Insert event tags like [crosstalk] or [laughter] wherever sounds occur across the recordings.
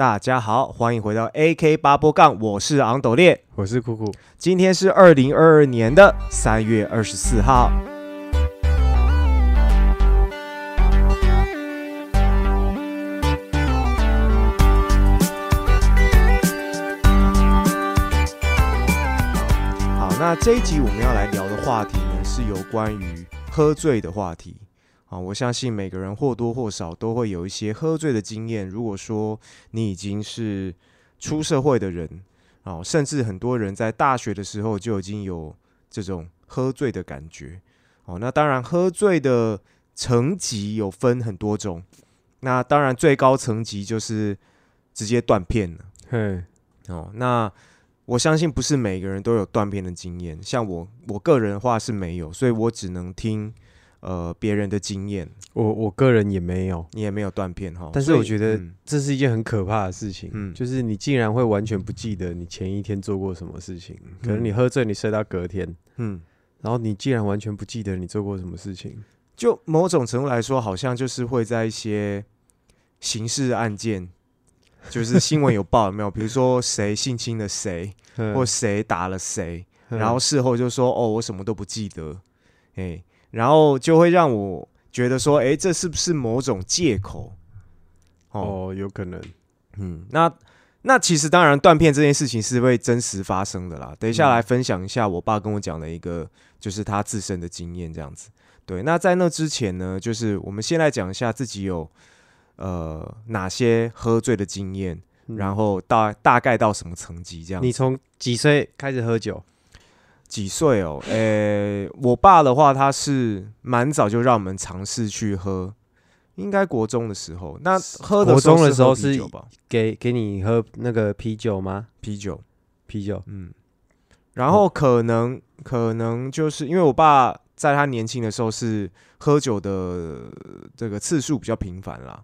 大家好，欢迎回到 AK 八波杠，我是昂斗烈，我是酷酷。今天是二零二二年的三月二十四号。好，那这一集我们要来聊的话题呢，是有关于喝醉的话题。啊，我相信每个人或多或少都会有一些喝醉的经验。如果说你已经是出社会的人，哦，甚至很多人在大学的时候就已经有这种喝醉的感觉。哦，那当然，喝醉的层级有分很多种。那当然，最高层级就是直接断片了。嘿，哦，那我相信不是每个人都有断片的经验。像我，我个人的话是没有，所以我只能听。呃，别人的经验，我我个人也没有，你也没有断片哈。但是我觉得这是一件很可怕的事情，嗯，就是你竟然会完全不记得你前一天做过什么事情，可能你喝醉，你睡到隔天，嗯，然后你竟然完全不记得你做过什么事情，就某种程度来说，好像就是会在一些刑事案件，[laughs] 就是新闻有报有没有？比如说谁性侵了谁，[laughs] 或谁打了谁，然后事后就说哦，我什么都不记得，哎。然后就会让我觉得说，哎，这是不是某种借口？哦，有可能。嗯，那那其实当然断片这件事情是会真实发生的啦。等一下来分享一下我爸跟我讲的一个，就是他自身的经验这样子。对，那在那之前呢，就是我们先来讲一下自己有呃哪些喝醉的经验，然后大大概到什么层级这样。你从几岁开始喝酒？几岁哦？[laughs] 呃，我爸的话，他是蛮早就让我们尝试去喝，应该国中的时候。那喝国中的时候是给给你喝那个啤酒吗？啤酒，啤酒。嗯。然后可能可能就是因为我爸在他年轻的时候是喝酒的这个次数比较频繁啦。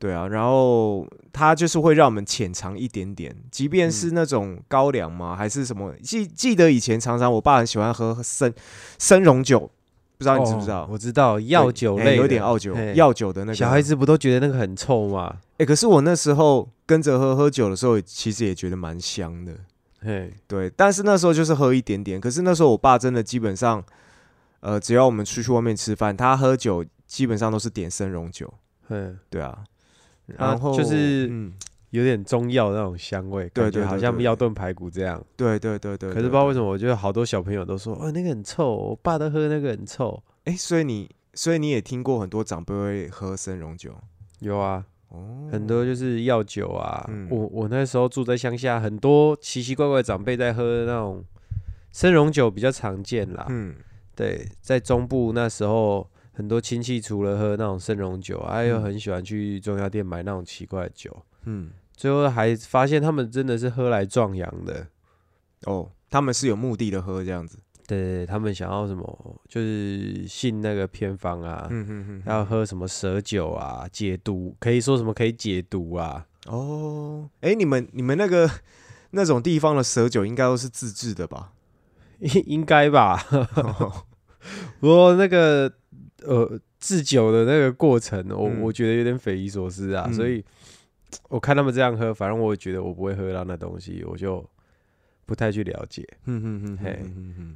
对啊，然后他就是会让我们浅尝一点点，即便是那种高粱嘛，还是什么？记记得以前常常我爸很喜欢喝生生溶酒，不知道你知不知道？我知道药酒类，有点澳酒药酒的那个。小孩子不都觉得那个很臭吗？哎，可是我那时候跟着喝喝酒的时候，其实也觉得蛮香的。嘿，对，但是那时候就是喝一点点。可是那时候我爸真的基本上，呃，只要我们出去外面吃饭，他喝酒基本上都是点生溶酒。嗯，对啊。然后就是有点中药那种香味，感觉好像药炖排骨这样。对对对对。可是不知道为什么，我觉得好多小朋友都说，哦，那个很臭，我爸都喝那个很臭。哎，所以你，所以你也听过很多长辈会喝生荣酒？有啊，哦，很多就是药酒啊。我我那时候住在乡下，很多奇奇怪怪长辈在喝那种生荣酒比较常见啦。嗯，对，在中部那时候。很多亲戚除了喝那种生荣酒，还有很喜欢去中药店买那种奇怪的酒。嗯，最后还发现他们真的是喝来壮阳的。哦，他们是有目的的喝这样子。对，他们想要什么，就是信那个偏方啊。嗯。要喝什么蛇酒啊，解毒，可以说什么可以解毒啊。哦，哎，你们你们那个那种地方的蛇酒应该都是自制的吧？应 [laughs] 应该吧。[laughs] 不过那个。呃，制酒的那个过程，我我觉得有点匪夷所思啊，所以我看他们这样喝，反正我觉得我不会喝到那东西，我就不太去了解。嗯嗯嗯，嘿，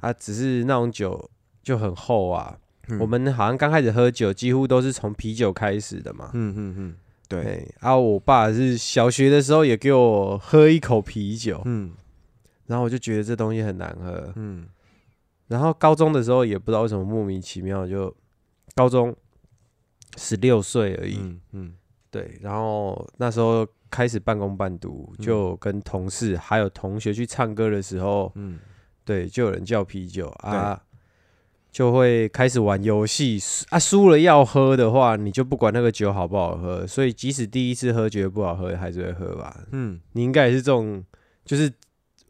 啊只是那种酒就很厚啊。我们好像刚开始喝酒，几乎都是从啤酒开始的嘛。嗯嗯嗯，对。然后我爸是小学的时候也给我喝一口啤酒，嗯，然后我就觉得这东西很难喝，嗯。然后高中的时候也不知道为什么莫名其妙就。高中十六岁而已，嗯，对，然后那时候开始半工半读，就跟同事还有同学去唱歌的时候，嗯，对，就有人叫啤酒啊，就会开始玩游戏啊，输了要喝的话，你就不管那个酒好不好喝，所以即使第一次喝觉得不好喝，还是会喝吧，嗯，你应该也是这种，就是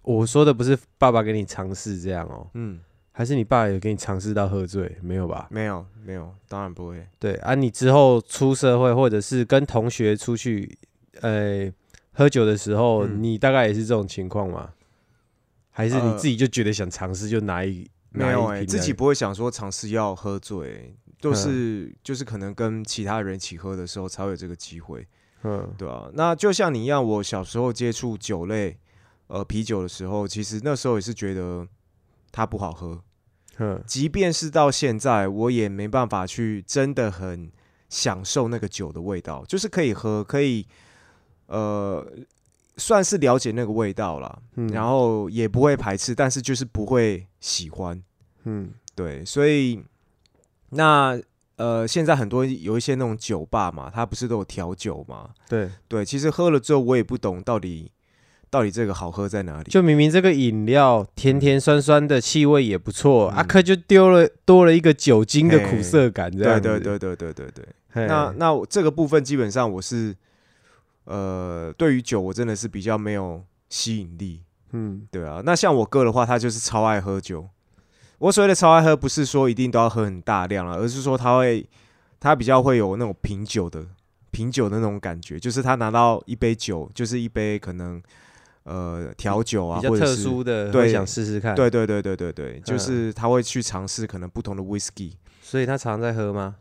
我说的不是爸爸给你尝试这样哦，嗯。还是你爸有给你尝试到喝醉没有吧？没有，没有，当然不会。对啊，你之后出社会或者是跟同学出去，呃，喝酒的时候，你大概也是这种情况吗？还是你自己就觉得想尝试就拿一没有哎，自己不会想说尝试要喝醉，就是就是可能跟其他人一起喝的时候才有这个机会。嗯对啊，那就像你一样，我小时候接触酒类，呃，啤酒的时候，其实那时候也是觉得它不好喝，嗯。即便是到现在，我也没办法去真的很享受那个酒的味道，就是可以喝，可以呃，算是了解那个味道啦，嗯。然后也不会排斥，但是就是不会喜欢。嗯。对，所以那呃，现在很多有一些那种酒吧嘛，它不是都有调酒嘛？对，对，其实喝了之后，我也不懂到底到底这个好喝在哪里。就明明这个饮料甜甜酸酸的，气味也不错，嗯阿克就丢了多了一个酒精的苦涩感，这对样子对对对对对对。那那这个部分基本上我是呃，对于酒我真的是比较没有吸引力。嗯对啊，那像我哥的话，他就是超爱喝酒。我所谓的超爱喝，不是说一定都要喝很大量了，而是说他会，他比较会有那种品酒的品酒的那种感觉，就是他拿到一杯酒，就是一杯可能呃调酒啊，比较特或者是殊的，对想试试看。，对对对对对对，就嗯是他会去尝试可能不同的 whisky，所以他常在喝吗？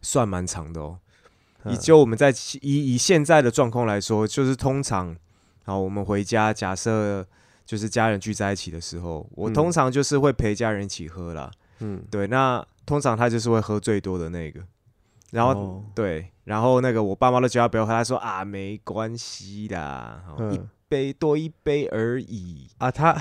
算蛮长的哦。以嗯就我们在以以现在的状况来说，就是通常，好，我们回家，假设就是家人聚在一起的时候，我嗯通常就是会陪家人一起喝啦。嗯，对，那通常他就是会喝最多的那个，然后、哦对，然后那个我爸妈都叫他不要喝，他说啊没关系的，杯多一杯而已，啊，他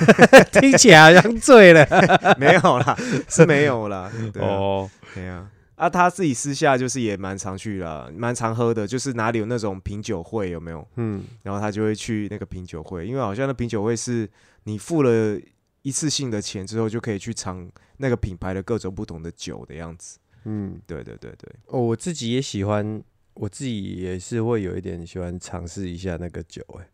[laughs] 听起来好像醉了。[laughs] 没有啦，是没有啦，对啊，哦，对啊。啊，他自己私下就是也蛮常去啦，蛮常喝的，就是哪里有那种品酒会有没有？嗯，然后他就会去那个品酒会，因为好像那品酒会是你付了一次性的钱之后，就可以去尝那个品牌的各种不同的酒的样子。嗯，对对对对，哦，我自己也喜欢，我自己也是会有一点喜欢尝试一下那个酒、欸，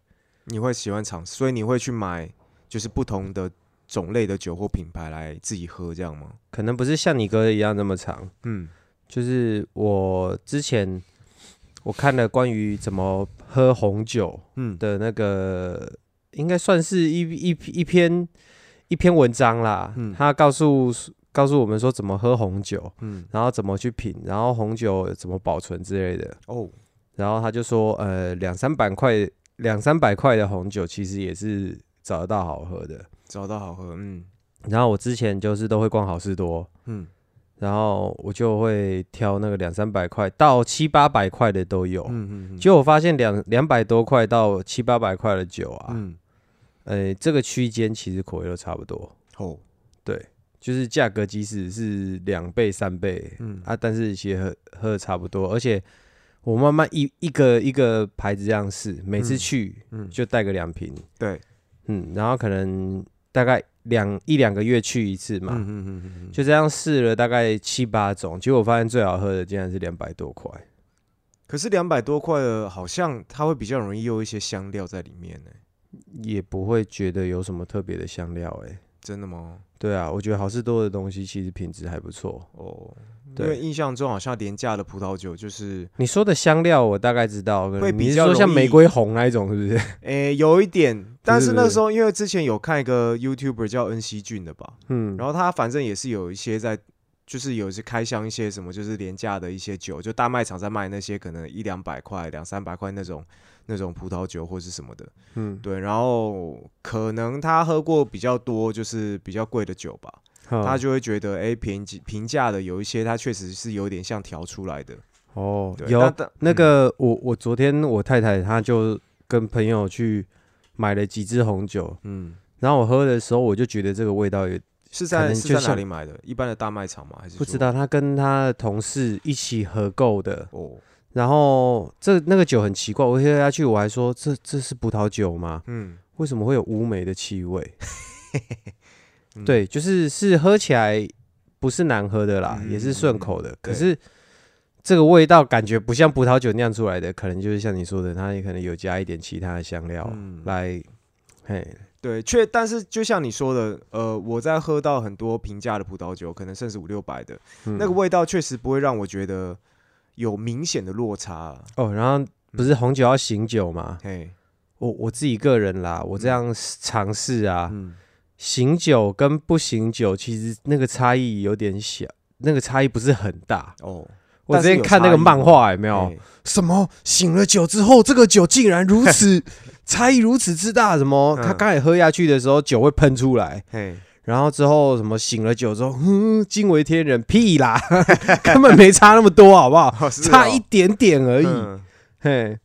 你会喜欢尝试，所以你会去买就是不同的种类的酒或品牌来自己喝，这样吗？可能不是像你哥一样那么长，嗯就是我之前我看了关于怎么喝红酒嗯的那个，应该算是一一一篇一篇文章啦。嗯他告诉告诉我们说怎么喝红酒，嗯，然后怎么去品，然后红酒怎么保存之类的。哦，然后他就说，呃，两三百块两三百块的红酒其实也是找得到好喝的。找到好喝，嗯然后我之前就是都会逛好事多，嗯然后我就会挑那个两三百块到七八百块的都有。嗯嗯嗯，结果我发现两两百多块到七八百块的酒啊，嗯呃，这个区间其实口味都差不多，哦，对，就是价格即使是两倍三倍嗯啊，但是其实喝喝的差不多，而且我慢慢一一个一个牌子这样试，每次嗯去嗯，就带个两瓶，对，嗯，然后可能大概两一两个月去一次嘛，嗯嗯嗯嗯嗯，就这样试了大概七八种，结果我发现最好喝的竟然是两百多块。可是两百多块的，好像它会比较容易有一些香料在里面呢，也不会觉得有什么特别的香料、欸，真的吗？对啊，我觉得好事多的东西其实品质还不错。哦，因对。为印象中好像廉价的葡萄酒就是，你说的香料我大概知道，会比较像玫瑰红那一种，是不是？[laughs] 诶、有一点，但是。那时候因为之前有看一个 YouTuber 叫恩熙俊的吧，嗯，然后他反正也是有一些在，就是有一些开箱一些什么，就是廉价的一些酒，就大卖场在卖那些可能一两百块、两三百块那种那种葡萄酒或是什么的，嗯，对，然后可能他喝过比较多，就是比较贵的酒吧，他他就会觉得，哎、欸，评评价的有一些，它确实是有点像调出来的，哦，有但但那嗯。个我我昨天我太太她就跟朋友去买了几支红酒，嗯，然后我喝的时候我就觉得这个味道也是在是在哪里买的？一般的大卖场吗？还是不知道，他跟他的同事一起合购的，哦，然后这那个酒很奇怪，我喝下去我还说这这是葡萄酒吗？嗯，为什么会有乌梅的气味？[laughs] 嗯，对，就是是喝起来不是难喝的啦，嗯也是顺口的。可是这个味道感觉不像葡萄酒酿出来的，可能就是像你说的，它也可能有加一点其他的香料嗯。来，嘿，对，确，但是就像你说的，呃，我在喝到很多平价的葡萄酒，可能甚至五六百的，嗯。那个味道确实不会让我觉得有明显的落差啊。哦，然后不是红酒要醒酒吗？嘿，我我自己个人啦，我这样尝试啊，嗯，醒酒跟不醒酒其实那个差异有点小，那个差异不是很大。哦，我之前看那个漫画有没有？什么醒了酒之后，这个酒竟然如此 [laughs] 差异如此之大？什么？他刚才喝下去的时候，酒会喷出来。然后之后什么醒了酒之后，嗯，惊为天人？屁啦，[laughs] 根本没差那么多，好不好？差一点点而已。嘿，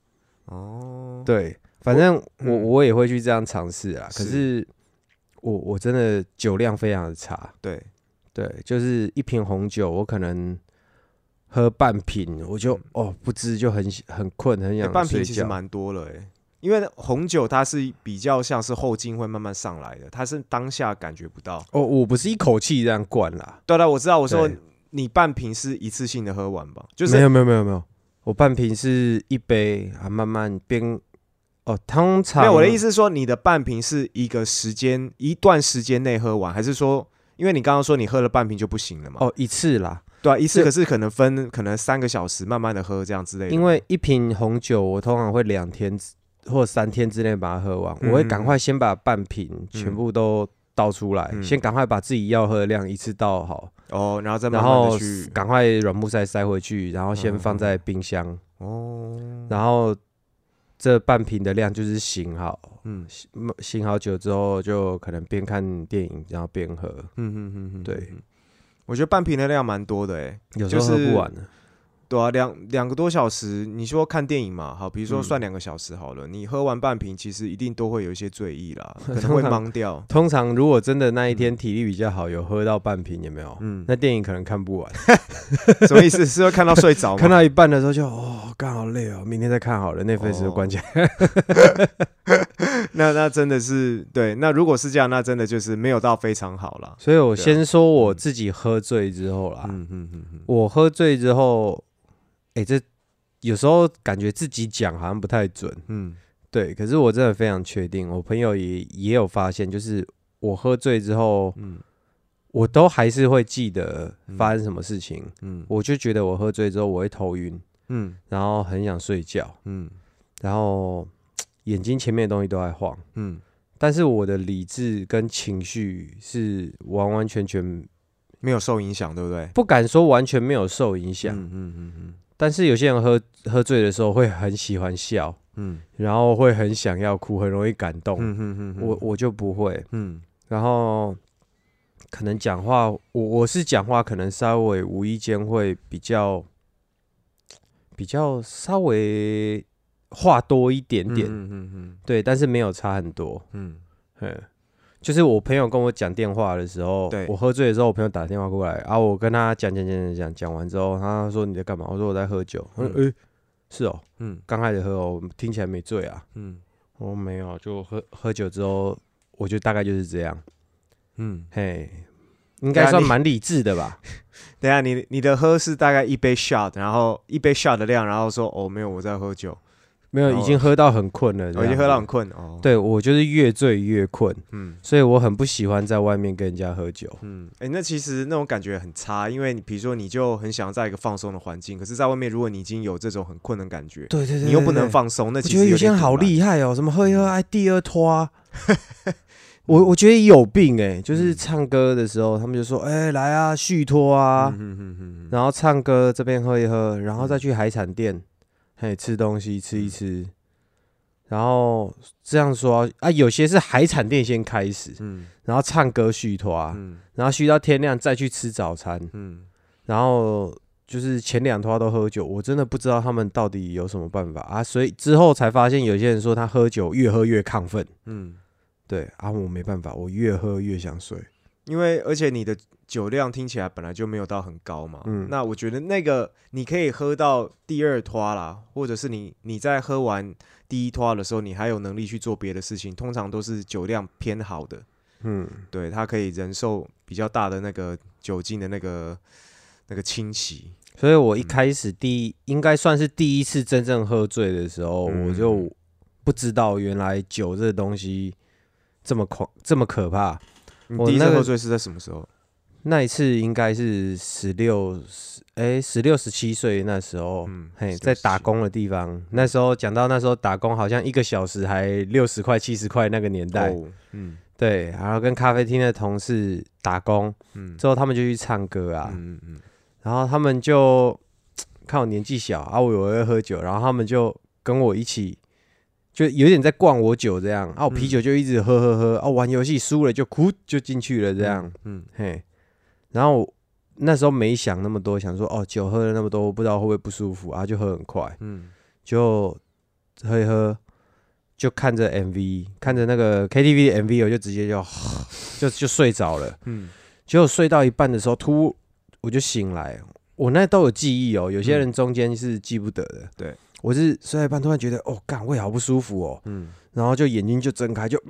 哦，对，反正我我也会去这样尝试啊。可是我我真的酒量非常的差。对对，就是一瓶红酒，我可能。喝半瓶我就哦不知就很很困很想半瓶其实蛮多了哎，因为红酒它是比较像是后劲会慢慢上来的，它是当下感觉不到。哦，我不是一口气这样灌啦。对了，我知道。我说你半瓶是一次性的喝完吧？就是没有没有没有没有，我半瓶是一杯啊，慢慢边哦。通常没有我的意思是说，你的半瓶是一个时间一段时间内喝完，还是说因为你刚刚说你喝了半瓶就不行了嘛？哦，一次啦。对啊，一次可是可能分可能三个小时，慢慢的喝这样之类的。因为一瓶红酒，我通常会两天或三天之内把它喝完。我会赶快先把半瓶全部都倒出来，先赶快把自己要喝的量一次倒好。哦，然后再慢慢去赶快软木塞塞回去，然后先放在冰箱。哦，然后这半瓶的量就是醒好，嗯，醒好酒之后就可能边看电影然后边喝。嗯嗯嗯嗯，对。我觉得半瓶的量蛮多的哎，有时候喝不完的。对啊，两两个多小时，你说看电影嘛？好，比如说算两个小时好了，你喝完半瓶，其实一定都会有一一些醉意啦，[laughs] 可能会懵掉。[laughs] 通常如果真的那一天体力比较好，有喝到半瓶，有没有？嗯，那电影可能看不完。[laughs] 什么意思？是会看到睡着？看到一半的时候就哦，刚好累哦，明天再看好了，那费时关起来。那那真的是对。那如果是这样，那真的就是没有到非常好了。所以我先说我自己喝醉之后啦。嗯嗯嗯嗯，我喝醉之后。哎，这有时候感觉自己讲好像不太准，嗯，对。可是我真的非常确定，我朋友也也有发现，就是我喝醉之后，嗯，我都还是会记得发生什么事情，嗯，我就觉得我喝醉之后我会头晕，嗯，然后很想睡觉，嗯，然后眼睛前面的东西都在晃，嗯，但是我的理智跟情绪是完完全全没有受影响，对不对？不敢说完全没有受影响，嗯嗯嗯嗯。但是有些人喝喝醉的时候会很喜欢笑，嗯，然后会很想要哭，很容易感动，嗯嗯嗯，我我就不会，嗯，然后可能讲话，我我是讲话可能稍微无意间会比较比较稍微话多一点点，嗯嗯嗯，对，但是没有差很多，嗯，嘿。就是我朋友跟我讲电话的时候，我喝醉的时候，我朋友打电话过来，啊，我跟他讲讲讲讲讲，讲完之后，他说你在干嘛？我说我在喝酒。他说诶，是哦，嗯，刚开始喝哦，听起来没醉啊，嗯，我说没有，就喝喝酒之后，我觉得大概就是这样，嗯，嘿，应该算蛮理智的吧？等下你你的喝是大概一杯 shot，然后一杯 shot 的量，然后说哦没有我在喝酒。没有，已经喝到很困了。我已经喝到很困哦。对我就是越醉越困，嗯，所以我很不喜欢在外面跟人家喝酒。嗯，哎，那其实那种感觉很差，因为你比如说你就很想在一个放松的环境，可是在外面如果你已经有这种很困的感觉，对对对，你又不能放松，那我觉得有些人好厉害哦，什么喝一喝哎第二拖，[laughs] 我我觉得有病哎，就是唱歌的时候他们就说哎来啊续托啊，嗯哼哼然后唱歌这边喝一喝，然后再去海产店。嘿，吃东西吃一吃，然后这样说啊，有些是海产店先开始，嗯，然后唱歌续拖，嗯，然后续到天亮再去吃早餐，嗯，然后就是前两拖都喝酒，我真的不知道他们到底有什么办法啊，所以之后才发现有些人说他喝酒越喝越亢奋，嗯，对啊，我没办法，我越喝越想睡。因为而且你的酒量听起来本来就没有到很高嘛，嗯，那我觉得那个你可以喝到第二拖啦，或者是你你在喝完第一拖的时候，你还有能力去做别的事情，通常都是酒量偏好的，嗯，对，他可以忍受比较大的那个酒精的那个那个侵袭。所以我一开始第一应该算是第一次真正喝醉的时候，我就不知道原来酒这东西这么狂这么可怕。你第一次喝醉是在什么时候？那一次应该是十六十哎十六十七岁那时候，嗯嘿，在打工的地方。那时候讲到那时候打工，好像一个小时还六十块七十块那个年代，嗯，对。然后跟咖啡厅的同事打工，嗯，之后他们就去唱歌啊，嗯嗯，然后他们就 [tsk] 看我年纪小啊，我有会喝酒，然后他们就跟我一起，就有点在灌我酒这样啊，我啤酒就一直喝喝喝啊，玩游戏输了就哭就进去了这样，嗯嘿，然后那时候没想那么多，想说哦酒喝了那么多，不知道会不会不舒服啊，就喝很快，嗯。就喝一喝，就看着 MV，看着那个 KTV 的 MV，我就直接就 [laughs] 就就睡着了。嗯。结果睡到一半的时候，突我就醒来，我那都有记忆哦。有些人中间是记不得的。对，我是睡到一半，突然觉得哦，干胃好不舒服哦，嗯然后就眼睛就睁开，就，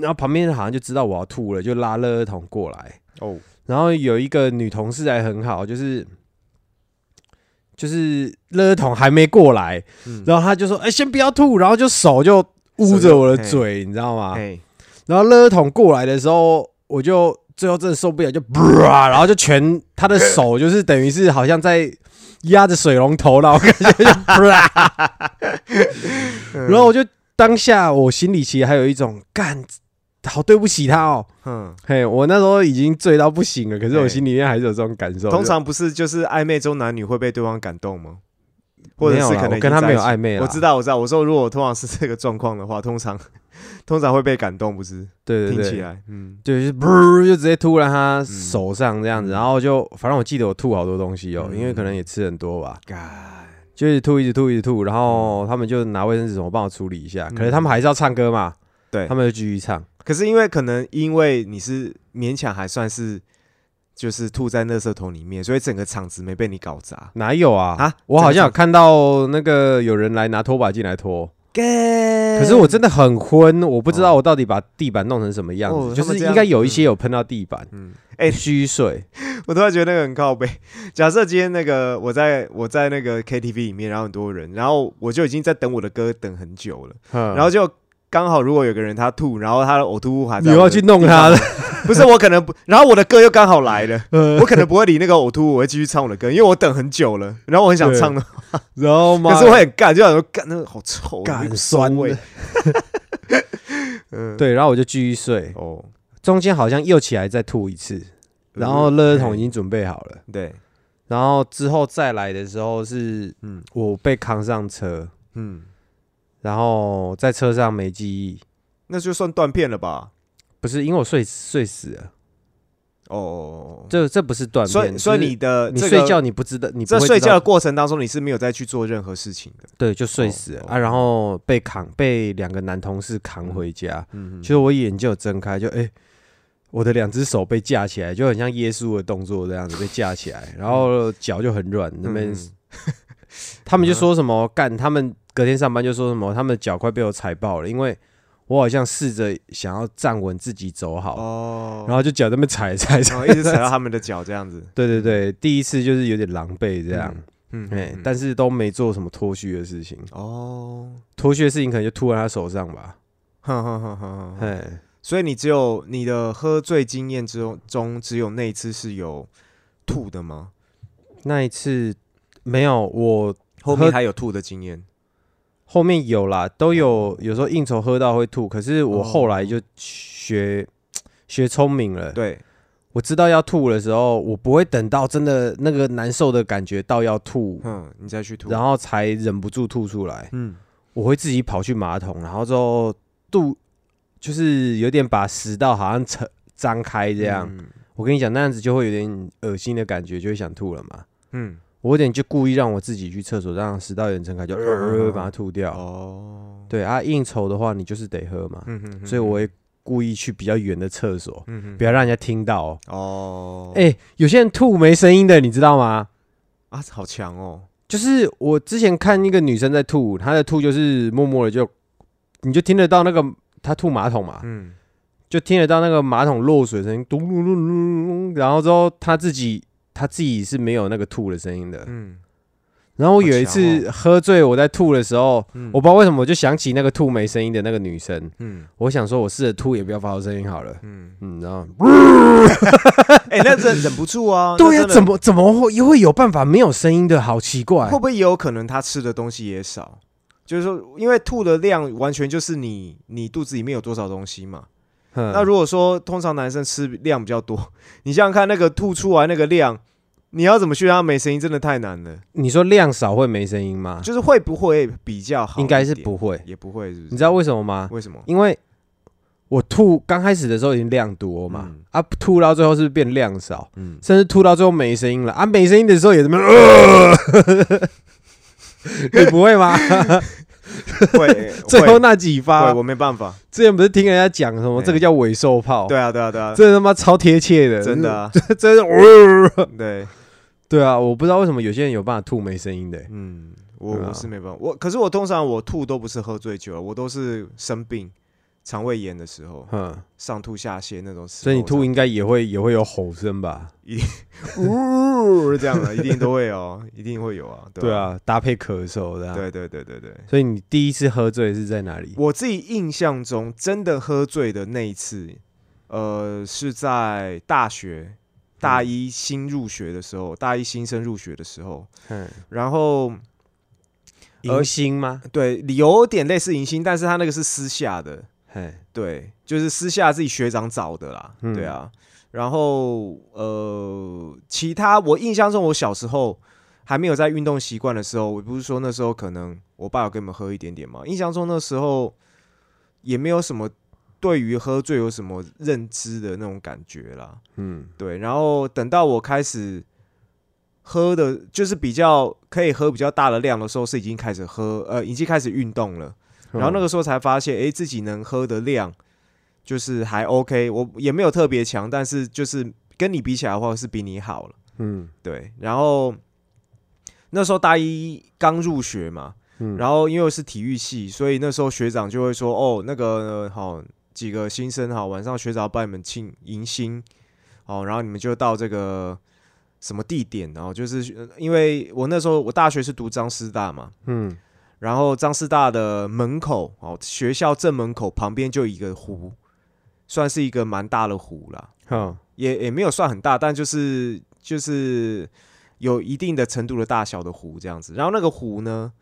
然后旁边好像就知道我要吐了，就拉热桶过来。哦然后有一个女同事还很好，就是就是热桶还没过来，嗯，然后她就说：“哎、先不要吐。”然后就手就捂着我的嘴，你知道吗？嘿然后热桶过来的时候，我就最后真的受不了，就然后就全他的手就是等于是好像在压着水龙头了，我感觉就然后我就当下我心里其实还有一种干，好对不起他哦。嗯，嘿，我那时候已经醉到不行了，可是我心里面还是有这种感受。通常不是就是暧昧中男女会被对方感动吗？或者是可能跟他没有暧昧啦。我知道，我知道。我说如果通常是这个状况的话，通 [laughs] 常通常会被感动，不是？对对对，听起来，嗯。对，就噗就直接吐在他手上这样子，嗯。然后就反正我记得我吐好多东西哦，嗯。因为可能也吃很多吧，干，就一直吐一直吐一直吐，然后他们就拿卫生纸什么帮我处理一下，嗯。可是他们还是要唱歌嘛，对。他。们就继续唱，可是因为可能因为你是勉强还算是就是吐在垃圾桶里面，所以整个场子没被你搞砸。哪有啊？啊？我好像有看到那个有人来拿拖把进来拖，可可是我真的很昏，我不知道我到底把地板弄成什么样子，就是应该有一些有喷到地板，嗯，哎虚水，[laughs] 我突然觉得那个很靠背。[laughs] 假设今天那个我在我在那个 KTV 里面，然后很多人，然后我就已经在等我的歌等很久了，然然后就刚好如果有个人他吐，然后他的呕吐物还在要去弄他 [laughs] 不是我可能不，然后我的歌又刚好来了，呃。我可能不会理那个呕吐，我会继续唱我的歌，因为我等很久了，然后我很想唱的，然后嘛可是我很干，就想说干那个好臭，干那个酸味，[laughs] 嗯，对，然后我就继续睡，哦，中间好像又起来再吐一次，然后垃圾桶已经准备好了，对，然后之后再来的时候是嗯。我被扛上车，嗯，然后在车上没记忆，那就算断片了吧？不是因为我睡睡死了，哦，这这不是断片，所以你的你睡这个觉你不知道，你不这会知道。睡觉的过程当中，你是没有再去做任何事情的。对就睡哦死了。哦啊，然后被扛被两个男同事扛回家，嗯其实我眼睛有睁开，就哎、我的两只手被架起来，就很像耶稣的动作这样子被架起来，[laughs] 然后脚就很软，那边、嗯。[laughs] 他们就说什么干，他们隔天上班就说什么，他们的脚快被我踩爆了，因为我好像试着想要站稳自己走好，哦，然后就脚在那边踩踩踩，然后一直踩到他们的脚这样子。[laughs] 对对对，第一次就是有点狼狈这样，嗯，哎、嗯但是都没做什么脱序的事情，哦，脱序的事情可能就吐在他手上吧，哼哼哼哼哼，哎，所以你只有你的喝醉经验之中中只有那一次是有吐的吗？那一次没有我。后面还有吐的经验？后面有啦，都有，有时候应酬喝到会吐，可是我后来就学 [tsk] 学聪明了。对，我知道要吐的时候，我不会等到真的那个难受的感觉到要吐，嗯，你再去吐，然后才忍不住吐出来。嗯，我会自己跑去马桶，然后之后肚就是有点把食道好像撑张开这样。嗯我跟你讲，那样子就会有点恶心的感觉，就会想吐了嘛。嗯，我有点就故意让我自己去厕所，让食道有点撑开，就、呃、把它吐掉。哦，对啊，应酬的话你就是得喝嘛，嗯哼哼所以我会故意去比较远的厕所，不要让人家听到哦。哦，哎、有些人吐没声音的，你知道吗？啊，好强哦，就是我之前看一个女生在吐，她的吐就是默默的就，你就听得到那个她吐马桶嘛，嗯，就听得到那个马桶漏水声音，咚咚咚咚咚，然后之后她自己她自己是没有那个吐的声音的。嗯，然后我有一次喝醉，我在吐的时候，嗯我不知道为什么我就想起那个吐没声音的那个女生，嗯我想说我试着吐也不要发出声音好了。嗯，嗯，然后 [laughs] 哎，那忍忍不住啊，[laughs] 对呀、怎么怎么会会有办法没有声音的？好奇怪会。不会也有可能他吃的东西也少？就是说，因为吐的量完全就是你你肚子里面有多少东西嘛。那那如果说通常男生吃量比较多，[laughs] 你想想看，那个吐出来那个量，你要怎么去让它没声音，真的太难了。你说量少会没声音吗？就是会不会比较好？应该是不会，也不会，是不是？你知道为什么吗？为什么？因为我吐刚开始的时候已经量多嘛，嗯啊，吐到最后是不是变量少，嗯，甚至吐到最后没声音了啊，没声音的时候也怎么 [laughs] 你不会吗？[laughs] [laughs] 会 [laughs] 最后那几，发，我没办法。之前不是听人家讲什么哎这个叫尾兽炮？对啊，对啊，对啊，这他妈超贴切的，真的啊，这 [laughs] 真的。呃。对，对啊，我不知道为什么有些人有办法吐没声音的、嗯，我我是没办法，我可是我通常我吐都不是喝醉酒了，我都是生病，肠胃炎的时候，嗯，上吐下泻那种。所以你吐应该也会也会有吼声吧？一呜这样的，一定都会有，[laughs] 一定会有啊。对，啊，搭配咳嗽的。，对对对对对。所以你第一次喝醉是在哪里？我自己印象中，真的喝醉的那一次，呃，是在大学大一新入学的时候，大一新生入学的时候，嗯，然后迎新吗？对，有点类似迎新，但是他那个是私下的，嘿，对，就是私下自己学长找的啦，嗯对啊。然后呃，其他我印象中，我小时候还没有在运动习惯的时候，我不是说那时候可能我爸有给我们喝一点点嘛。印象中那时候也没有什么对于喝醉有什么认知的那种感觉啦，嗯对。然后等到我开始喝的，就是比较可以喝比较大的量的时候，是已经开始喝，呃，已经开始运动了。然后那个个时候才发现，哎，自己能喝的量就是还 OK，我也没有特别强，但是就是跟你比起来的话是比你好了，嗯。对。然后那时候大一刚入学嘛，嗯。然后因为是体育系，所以那时候学长就会说，哦，那个好几个新生好，晚上学长要帮你们庆迎新，哦，然后你们就到这个什么地点，然后就是呃因为我那时候我大学是读张师大嘛，嗯然后张师大的门口哦，学校正门口旁边就有一个湖，算是一个蛮大的湖啦，嗯也也没有算很大，但就是就是有一定的程度的大小的湖这样子。然后那个湖呢，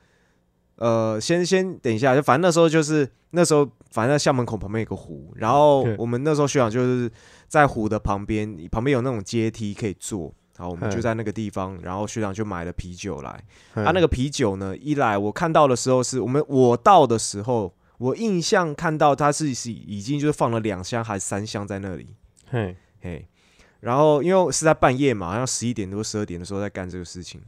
呃，先先等一下，就反正那时候就是那时候，反正校门口旁边有个湖，然后我们那时候学长就是在湖的旁边，旁边有那种阶梯可以坐。好，我们就嗯在那个地方，然后学长就买了啤酒来，他他、那个啤酒呢，一来我看到的时候是我们我到的时候，我印象看到他是是已经就是放了两箱还是三箱在那里，嘿。嘿，然后因为是在半夜嘛，好像十一点多十二点的时候在干这个事情，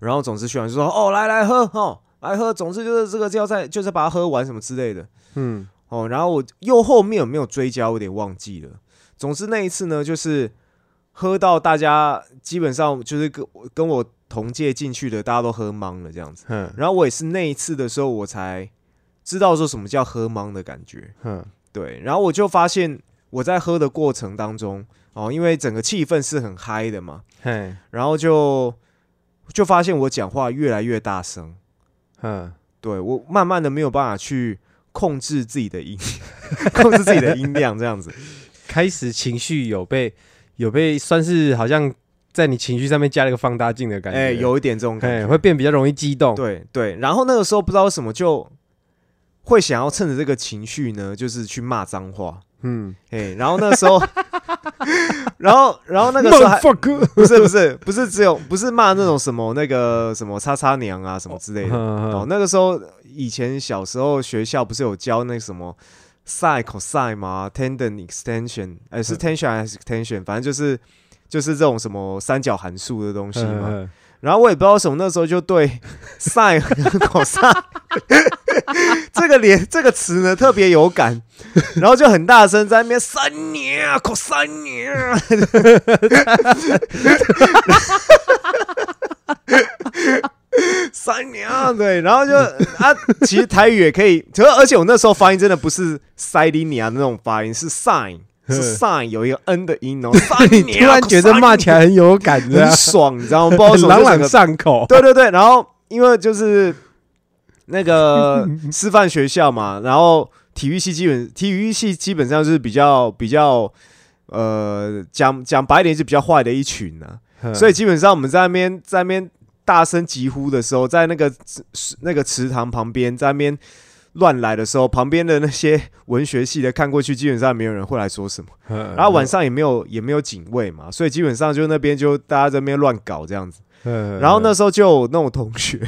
然后总之学长就说哦来来喝哦来喝，总之就是这个就要在就是把它喝完什么之类的。嗯。哦，然后我又后面有没有追加，我有点忘记了。总之那一次呢，就是喝到大家基本上就是跟跟我同届进去的，大家都喝懵了这样子。哼然后我也是那一次的时候，我才知道说什么叫喝懵的感觉。哼对，然后我就发现我在喝的过程当中，哦，因为整个气氛是很嗨的嘛，嘿然后就就发现我讲话越来越大声，哼对我慢慢的没有办法去控制自己的音，[laughs] 控制自己的音量这样子。开始情绪有被有被算是好像在你情绪上面加了一个放大镜的感觉，哎、有一点这种感哎觉，会变比较容易激动，对对。然后那个时候不知道为什么就会想要趁着这个情绪呢，就是去骂脏话。嗯，哎，然后那时候，[laughs] 然后然后那个时候还 Motherfucker 不是不是不是只有不是骂那种什么那个什么叉叉娘啊什么之类的。哦哦，那个时候以前小时候学校不是有教那什么 sin cosine 吗？tangent extension，哎、是 tension 还是 extension？反正就是就是这种什么三角函数的东西嘛。嗯然后我也不知道为什么那时候就对 [laughs] sin 和 cosine [laughs] 这个连这个词呢特别有感，然后就很大声在那边三年啊年，三年啊 [laughs] 对，然后就啊，其实台语也可以，可是而且我那时候发音真的不是塞里尼亚那种发音，是 sign 是 sign 有一个 n 的音哦，[laughs] 突然觉得骂起来很有感，觉很爽，你知道吗？不知道为很朗朗上口，对对对，然后因为就是那个 [laughs] 师范学校嘛，然后体育系基本体育系基本上就是比较比较呃讲讲白一点是比较坏的一群呢、嗯。所以基本上我们在那边在那边大声疾呼的时候，在那个池那个池塘旁边，在那边乱来的时候，旁边的那些文学系的看过去，基本上没有人会来说什么。然后晚上也没有也没有警卫嘛，所以基本上就那边就大家在那边乱搞这样子。然后那时候就有那种同学，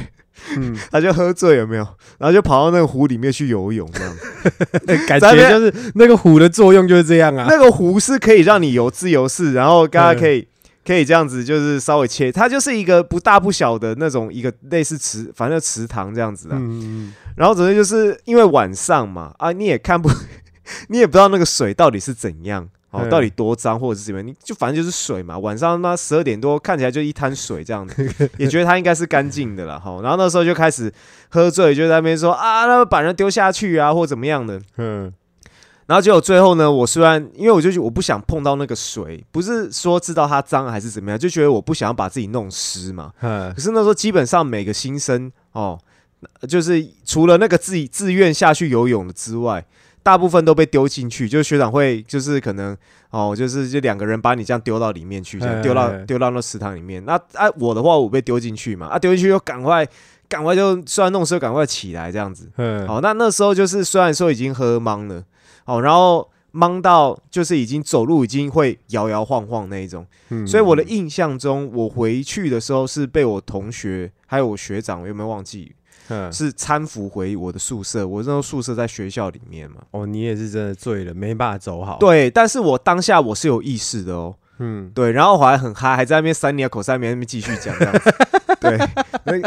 嗯，[laughs] 他就喝醉有没有？然后就跑到那个湖里面去游泳这样子。[laughs] 感觉就是那个湖的作用就是这样啊。那个湖是可以让你游自由式，然后大家可以可以这样子，就是稍微切，它就是一个不大不小的那种一个类似池，反正池塘这样子的。嗯然后总之就是因为晚上嘛，啊，你也看不，[laughs] 你也不知道那个水到底是怎样，哦，嗯到底多脏或者是怎么样，你就反正就是水嘛。晚上那十二点多看起来就一滩水这样子，[laughs] 也觉得它应该是干净的了哈。然后那时候就开始喝醉，就在那边说啊，那把人丢下去啊，或怎么样的。嗯然后结果最后呢，我虽然因为我就我不想碰到那个水，不是说知道它脏还是怎么样，就觉得我不想要把自己弄湿嘛。[laughs] 嗯可是那时候基本上每个新生哦，就是除了那个自己自愿下去游泳的之外，大部分都被丢进去，就是学长会就是可能哦，就是就两个人把你这样丢到里面去，这样哎丢到 [laughs] 哎丢到那池塘里面。那啊我的话，我被丢进去嘛，啊丢进去就赶快赶快就虽然弄湿，赶快起来这样子。嗯，好，那那时候就是虽然说已经喝懵了，哦，然后懵到就是已经走路已经会摇摇晃晃那一种，嗯所以我的印象中，我回去的时候是被我同学还有我学长，我有没有忘记？嗯是搀扶回我的宿舍，我那时候宿舍在学校里面嘛。哦，你也是真的醉了，没办法走好。，对，但是我当下我是有意识的哦。嗯。对，然后我还很嗨，还在那边三年口三年那边继续讲这样子。对，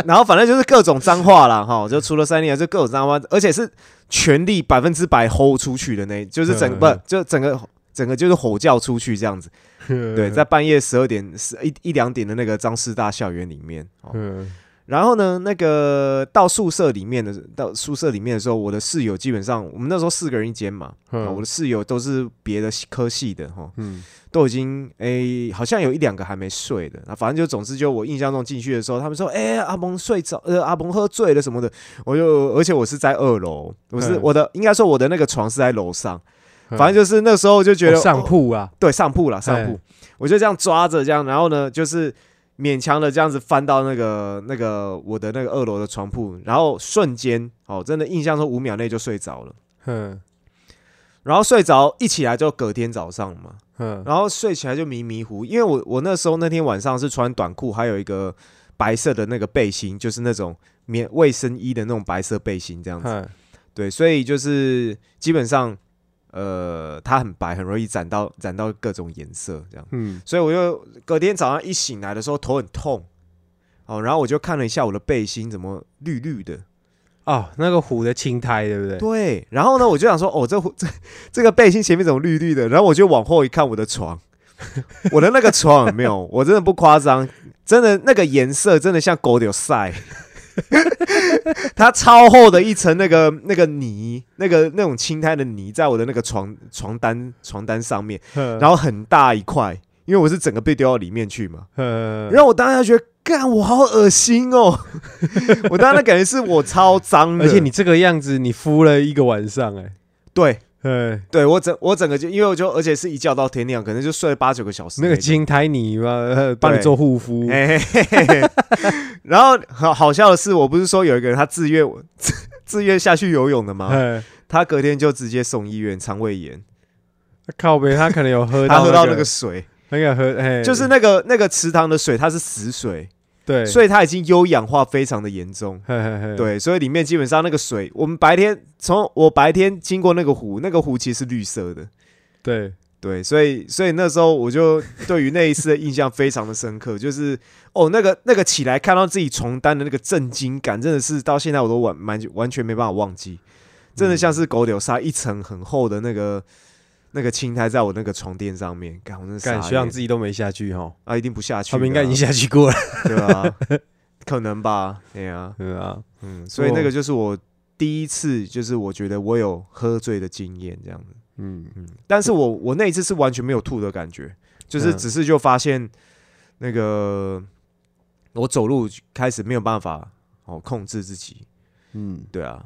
然后反正就是各种脏话啦，哈，就除了三年就各种脏话，而且是全力百分之百吼出去的那，就是整嗯。不就整个整个就是吼叫出去这样子。[laughs] 对，在半夜十二点十一一两点的那个张师大校园里面，然后呢，那个到宿舍里面的到宿舍里面的时候，我的室友基本上我们那时候四个人一间嘛，啊我的室友都是别的科系的哈，嗯都已经诶、好像有一两个还没睡的，那，反正就总之就我印象中进去的时候，他们说哎、阿蒙睡着，呃阿蒙喝醉了什么的，我就而且我是在二楼，我是嗯。我的应该说我的那个床是在楼上，嗯。反正就是那时候就觉得、哦上哦铺啊，对上铺啦，上哎铺，我就这样抓着这样，然后呢，就是勉强的这样子翻到那个那个我的那个二楼的床铺，然后瞬间哦，真的印象中五秒内就睡着了，嗯然后睡着一起来就隔天早上嘛，嗯。然后睡起来就迷迷糊，因为我我那时候那天晚上是穿短裤，还有一个白色的那个背心，就是那种棉卫生衣的那种白色背心这样子，嗯。对，所以就是基本上呃它很白，很容易染到染到各种颜色这样。嗯。所以我就隔天早上一醒来的时候头很痛，哦，然后我就看了一下我的背心怎么绿绿的，哦，那个虎的青苔对不对？对，然后呢我就想说，哦，这这 [laughs] 这个背心前面怎么绿绿的？然后我就往后一看我的床，[laughs] 我的那个床有没有？我真的不夸张，真的那个颜色真的像狗有晒。[laughs] 它超厚的一层那个那个泥，那个那种青苔的泥，在我的那个床床单床单上面，嗯然后很大一块，因为我是整个被丢到里面去嘛。嗯然后我当时觉得，干我好恶心哦！[laughs] 我当时感觉是我超脏的，而且你这个样子，你敷了一个晚上哎，对。对，对，我整我整个就因为我就而且是一觉到天亮，可能就睡了八九个小时种那个青苔泥嘛，呃帮你做护肤，嘿嘿嘿嘿 [laughs] 然后好好笑的是，我不是说有一个人他自愿自 [laughs] 自愿下去游泳的吗？哎，他隔天就直接送医院，肠胃炎，靠呗他可能有喝到他喝到那那个水，那个喝，哎，就是那个那个池塘的水，它是死水，对，所以它已经优氧化非常的严重。[laughs] 嘿嘿嘿，对，所以里面基本上那个水，我们白天从我白天经过那个湖，那个湖其实是绿色的。对，对，所以所以那时候我就 [laughs] 对于那一次的印象非常的深刻，就是哦，那个那个起来看到自己床单的那个震惊感，真的是到现在我都完完完全没办法忘记，真的像是狗柳沙一层很厚的那个那个青苔在我那个床垫上面，干我真的傻干学长自己都没下去哈，啊，一定不下去啊，他们应该已经下去过了，对啊，可能吧，对啊，[laughs] 对啊，嗯，所以那个就是我第一次，就是我觉得我有喝醉的经验这样子。嗯。嗯，但是我我那一次是完全没有吐的感觉，就是嗯只是就发现那个我走路开始没有办法哦控制自己，嗯，对啊，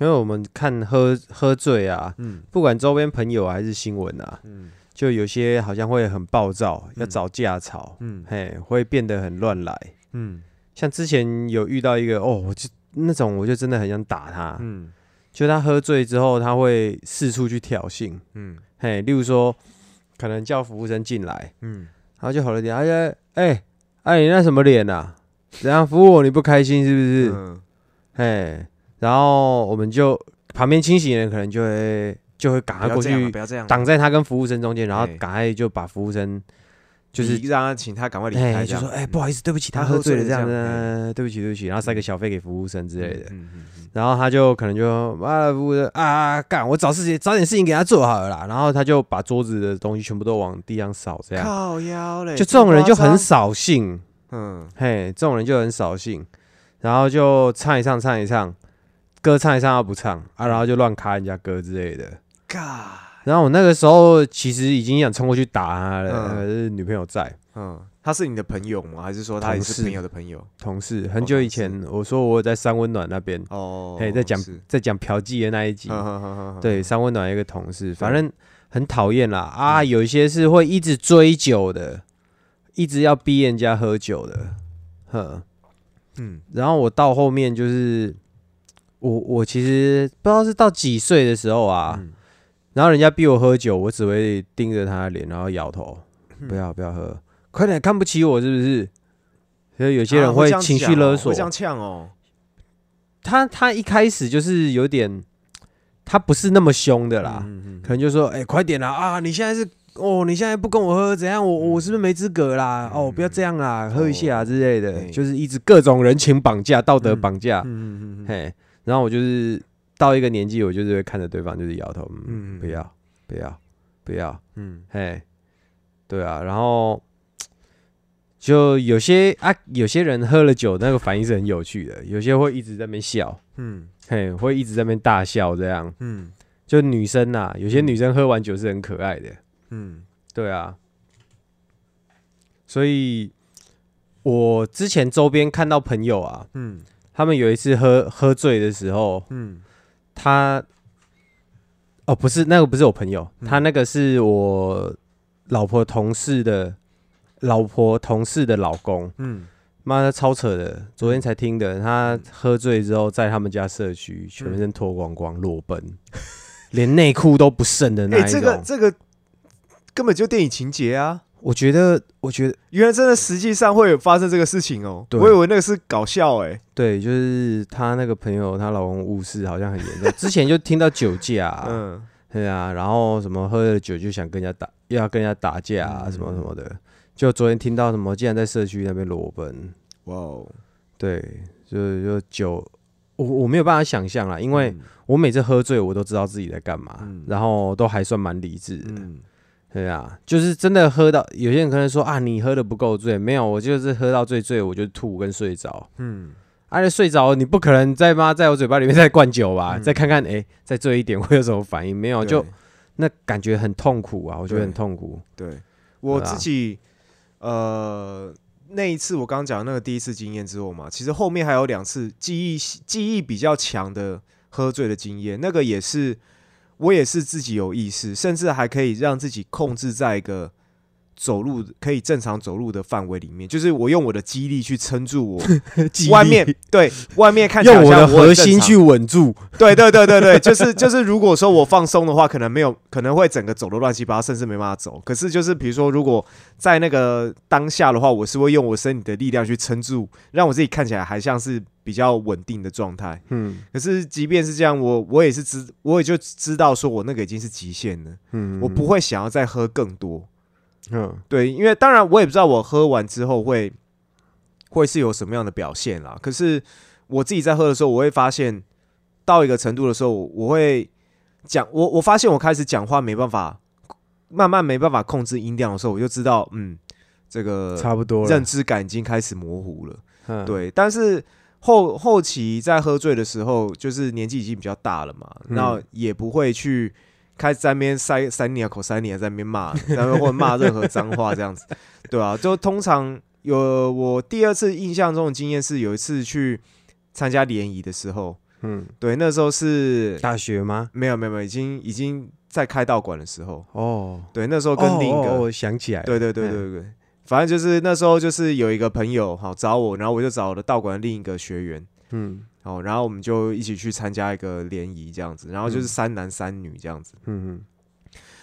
因为我们看喝喝醉啊，嗯。不管周边朋友还是新闻啊，嗯。就有些好像会很暴躁，要嗯找架吵，嗯。嘿，会变得很乱来。嗯。像之前有遇到一个哦，我就那种我就真的很想打他，嗯。就他喝醉之后，他会四处去挑衅，嗯。嘿，例如说可能叫服务生进来，嗯，然后就吼了点，哎呀，哎，哎，你那什么脸呐？怎样服务我你不开心是不是？嗯。嘿，然后我们就旁边清醒的人可能就会就会赶快过去不要这样啊，挡在他跟服务生中间，然后哎。赶快就把服务生就是让他请他赶快离哎，开，就说哎，不嗯好意思，对不起，他他喝醉了这样喝醉了这的，对不起，对不起，然后塞个小费给服务生之类的，然后他就可能就妈的服务生啊干，我找事情找点事情给他做好了啦，然后他就把桌子的东西全部都往地上扫，这样。靠腰嘞，就这种人就很扫兴，嗯。嘿，这种人就很扫兴，然后就唱一唱唱一唱，歌唱一唱他不唱啊，然后就乱卡人家歌之类的。嘎，然后我那个时候其实已经想冲过去打他了，嗯。可是女朋友在，嗯，他是你的朋友吗？还是说他也同事。是朋友的朋友？同事很久以前我说我有在三温暖那边。哦，嘿在讲是在讲嫖妓的那一集，对，三温暖一个同事，反正很讨厌啦。啊，有一些是会一直追酒的，一直要逼人家喝酒的，哼。嗯。然后我到后面就是，我我其实不知道是到几岁的时候啊，嗯。然后人家逼我喝酒，我只会盯着他的脸，然后摇头，嗯。不要不要喝，快点看不起我是不是？所以有些人啊会情绪勒索。会这，样呛哦，他他一开始就是有点，他不是那么凶的啦，嗯嗯可能就说，哎、快点啦啊，你现在是。哦，你现在不跟我喝，怎样？我我是不是没资格啦？哦，不要这样啦，喝一下之类的，哎。就是一直各种人情绑架、道德绑架。嗯嗯嗯嗯。嘿，然后我就是到一个年纪，我就是会看着对方，就是摇头，嗯，嗯不要，不要，不要，嗯。嘿，对啊，然后就有些啊，有些人喝了酒，那个反应是很有趣的，[laughs] 有些会一直在那边笑，嗯。嘿，会一直在那边大笑，这样，嗯。就女生呐、有些女生喝完酒是很可爱的，嗯。对啊，所以我之前周边看到朋友啊，嗯他们有一次喝喝醉的时候，嗯他哦，不是那个不是我朋友，嗯他那个是我老婆同事的老婆同事的老公，嗯妈的超扯的，昨天才听的。他喝醉之后，在他们家社区全身脱光光裸奔，[laughs] 连内裤都不剩的那哎，一这个种。这个根本就电影情节啊！我觉得，我觉得原来真的实际上会有发生这个事情哦，对。我以为那个是搞笑哎，对，就是她那个朋友，她老公误事好像很严重。[laughs] 之前就听到酒驾、啊，嗯。对啊，然后什么喝了酒就想跟人家打，又要跟人家打架啊，嗯。什么什么的。就昨天听到什么，竟然在社区那边裸奔，哇哦，对，就就酒，我我没有办法想象啦，因为嗯。我每次喝醉，我都知道自己在干嘛，嗯。然后都还算蛮理智的。嗯对啊，就是真的喝到，有些人可能说啊，你喝的不够醉，没有，我就是喝到最醉，我就吐跟睡着。嗯啊，且睡着，你不可能再妈在我嘴巴里面 [laughs] 再灌酒吧？嗯再看看，哎、再醉一点 [laughs] 会有什么反应？没有，就那感觉很痛苦啊，我觉得很痛苦。对我自己，呃，那一次我刚讲那个第一次经验之后嘛，其实后面还有两次记忆记忆比较强的喝醉的经验，那个也是我也是自己有意识，甚至还可以让自己控制在一个走路可以正常走路的范围里面，就是我用我的肌力去撑住我 [laughs] 外面对外面看起来用我的核心去稳住，对对对对对，[laughs] 就是就是，如果说我放松的话，可能没有，可能会整个走的乱七八糟，甚至没办法走。可是就是比如说，如果在那个当下的话，我是会用我身体的力量去撑住，让我自己看起来还像是比较稳定的状态。嗯可是即便是这样，我我也是知，我也就知道说我那个已经是极限了，嗯我不会想要再喝更多。嗯对，因为当然我也不知道我喝完之后会会是有什么样的表现啦。可是我自己在喝的时候，我会发现到一个程度的时候，我会讲我我发现我开始讲话没办法，慢慢没办法控制音量的时候，我就知道嗯，这个差不多了认。知感已经开始模糊了。嗯，对，但是后后期在喝醉的时候，就是年纪已经比较大了嘛，嗯那、也不会去开始在那边塞塞你啊口塞你啊在那边骂，在那边或者骂任何脏话这样子，对啊，就通常有我第二次印象中的经验是有一次去参加联谊的时候，嗯，对，那时候是大学吗？没有没有没有，已经已经在开道馆的时候，哦，对，那时候跟另一个、哦哦我想起来了，对对对嗯对对，反正就是那时候就是有一个朋友好找我，然后我就找了道馆的另一个学员，嗯哦，然后我们就一起去参加一个联谊这样子，然后就是嗯。三男三女这样子，嗯嗯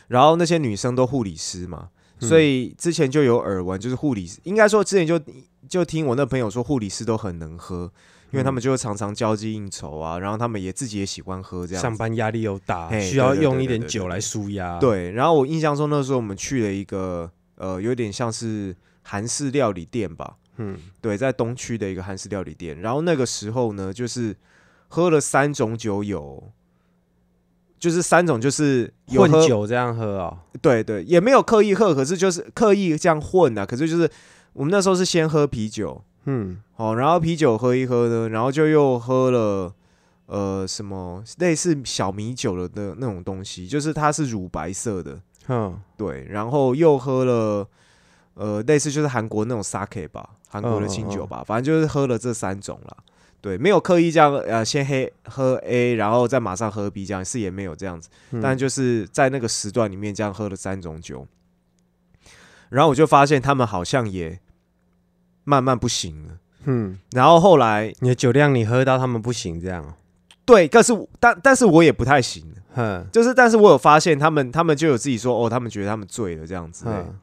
然后那些女生都护理师嘛，嗯。所以之前就有耳闻，就是护理师，应该说之前就就听我那朋友说护理师都很能喝，因为他们就常常交际应酬啊，然后他们也自己也喜欢喝这样上班压力又大，嘿需要用一点酒来舒压。，对，然后我印象中那时候我们去了一个呃，有点像是韩式料理店吧，嗯对，在东区的一个韩式料理店。然后那个时候呢，就是喝了三种酒有，就是三种就是有混喝，酒这样喝哦。对对，也没有刻意喝，可是就是刻意这样混啊。可是就是我们那时候是先喝啤酒，嗯哦，然后啤酒喝一喝呢，然后就又喝了。呃，什么类似小米酒的那那种东西，就是它是乳白色的，哼对，然后又喝了，呃，类似就是韩国那种 sake 吧，韩国的清酒吧，反正就是喝了这三种啦。对，没有刻意这样，呃，先黑喝 A，然后再马上喝 B，这样是也没有这样子，嗯。但就是在那个时段里面这样喝了三种酒，然后我就发现他们好像也慢慢不行了。嗯，然后后来，你的酒量你喝到他们不行这样哦。对，但是但但是我也不太行。了，哼。就是但是我有发现他们，他们就有自己说，哦，他们觉得他们醉了这样子、哼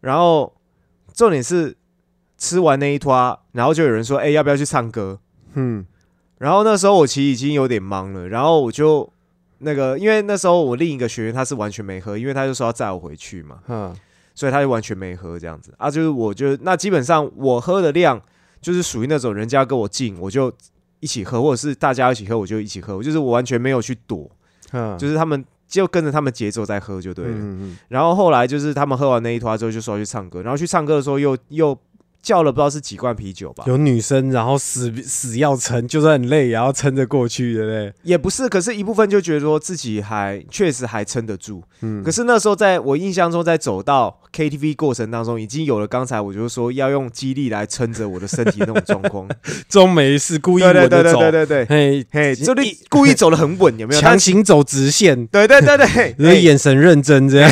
然后重点是吃完那一坨，然后就有人说：“哎、要不要去唱歌嗯？”然后那时候我其实已经有点忙了，然后我就那个，因为那时候我另一个学员他是完全没喝，因为他就说要载我回去嘛，哼所以他就完全没喝这样子啊。就是我就那基本上我喝的量就是属于那种人家跟我敬我就一起喝，或者是大家一起喝我就一起喝，我就是我完全没有去躲，哼，就是他们就跟着他们节奏在喝就对了。嗯嗯然后后来就是他们喝完那一坨之后，就说要去唱歌，然后去唱歌的时候又又叫了不知道是几罐啤酒吧，有女生然后死死要撑，就算很累也要撑着过去，对不对？也不是，可是一部分就觉得说自己还确实还撑得住。嗯可是那时候在我印象中，在走到 KTV 过程当中，已经有了刚才我就说要用肌力来撑着我的身体那种状况。[laughs] 中没事，故意对对对稳着走，对对对对，嘿，嘿，就你故意走的很稳，有没有？强行走直线，对对对对，[laughs] 就是嘿眼神认真这样。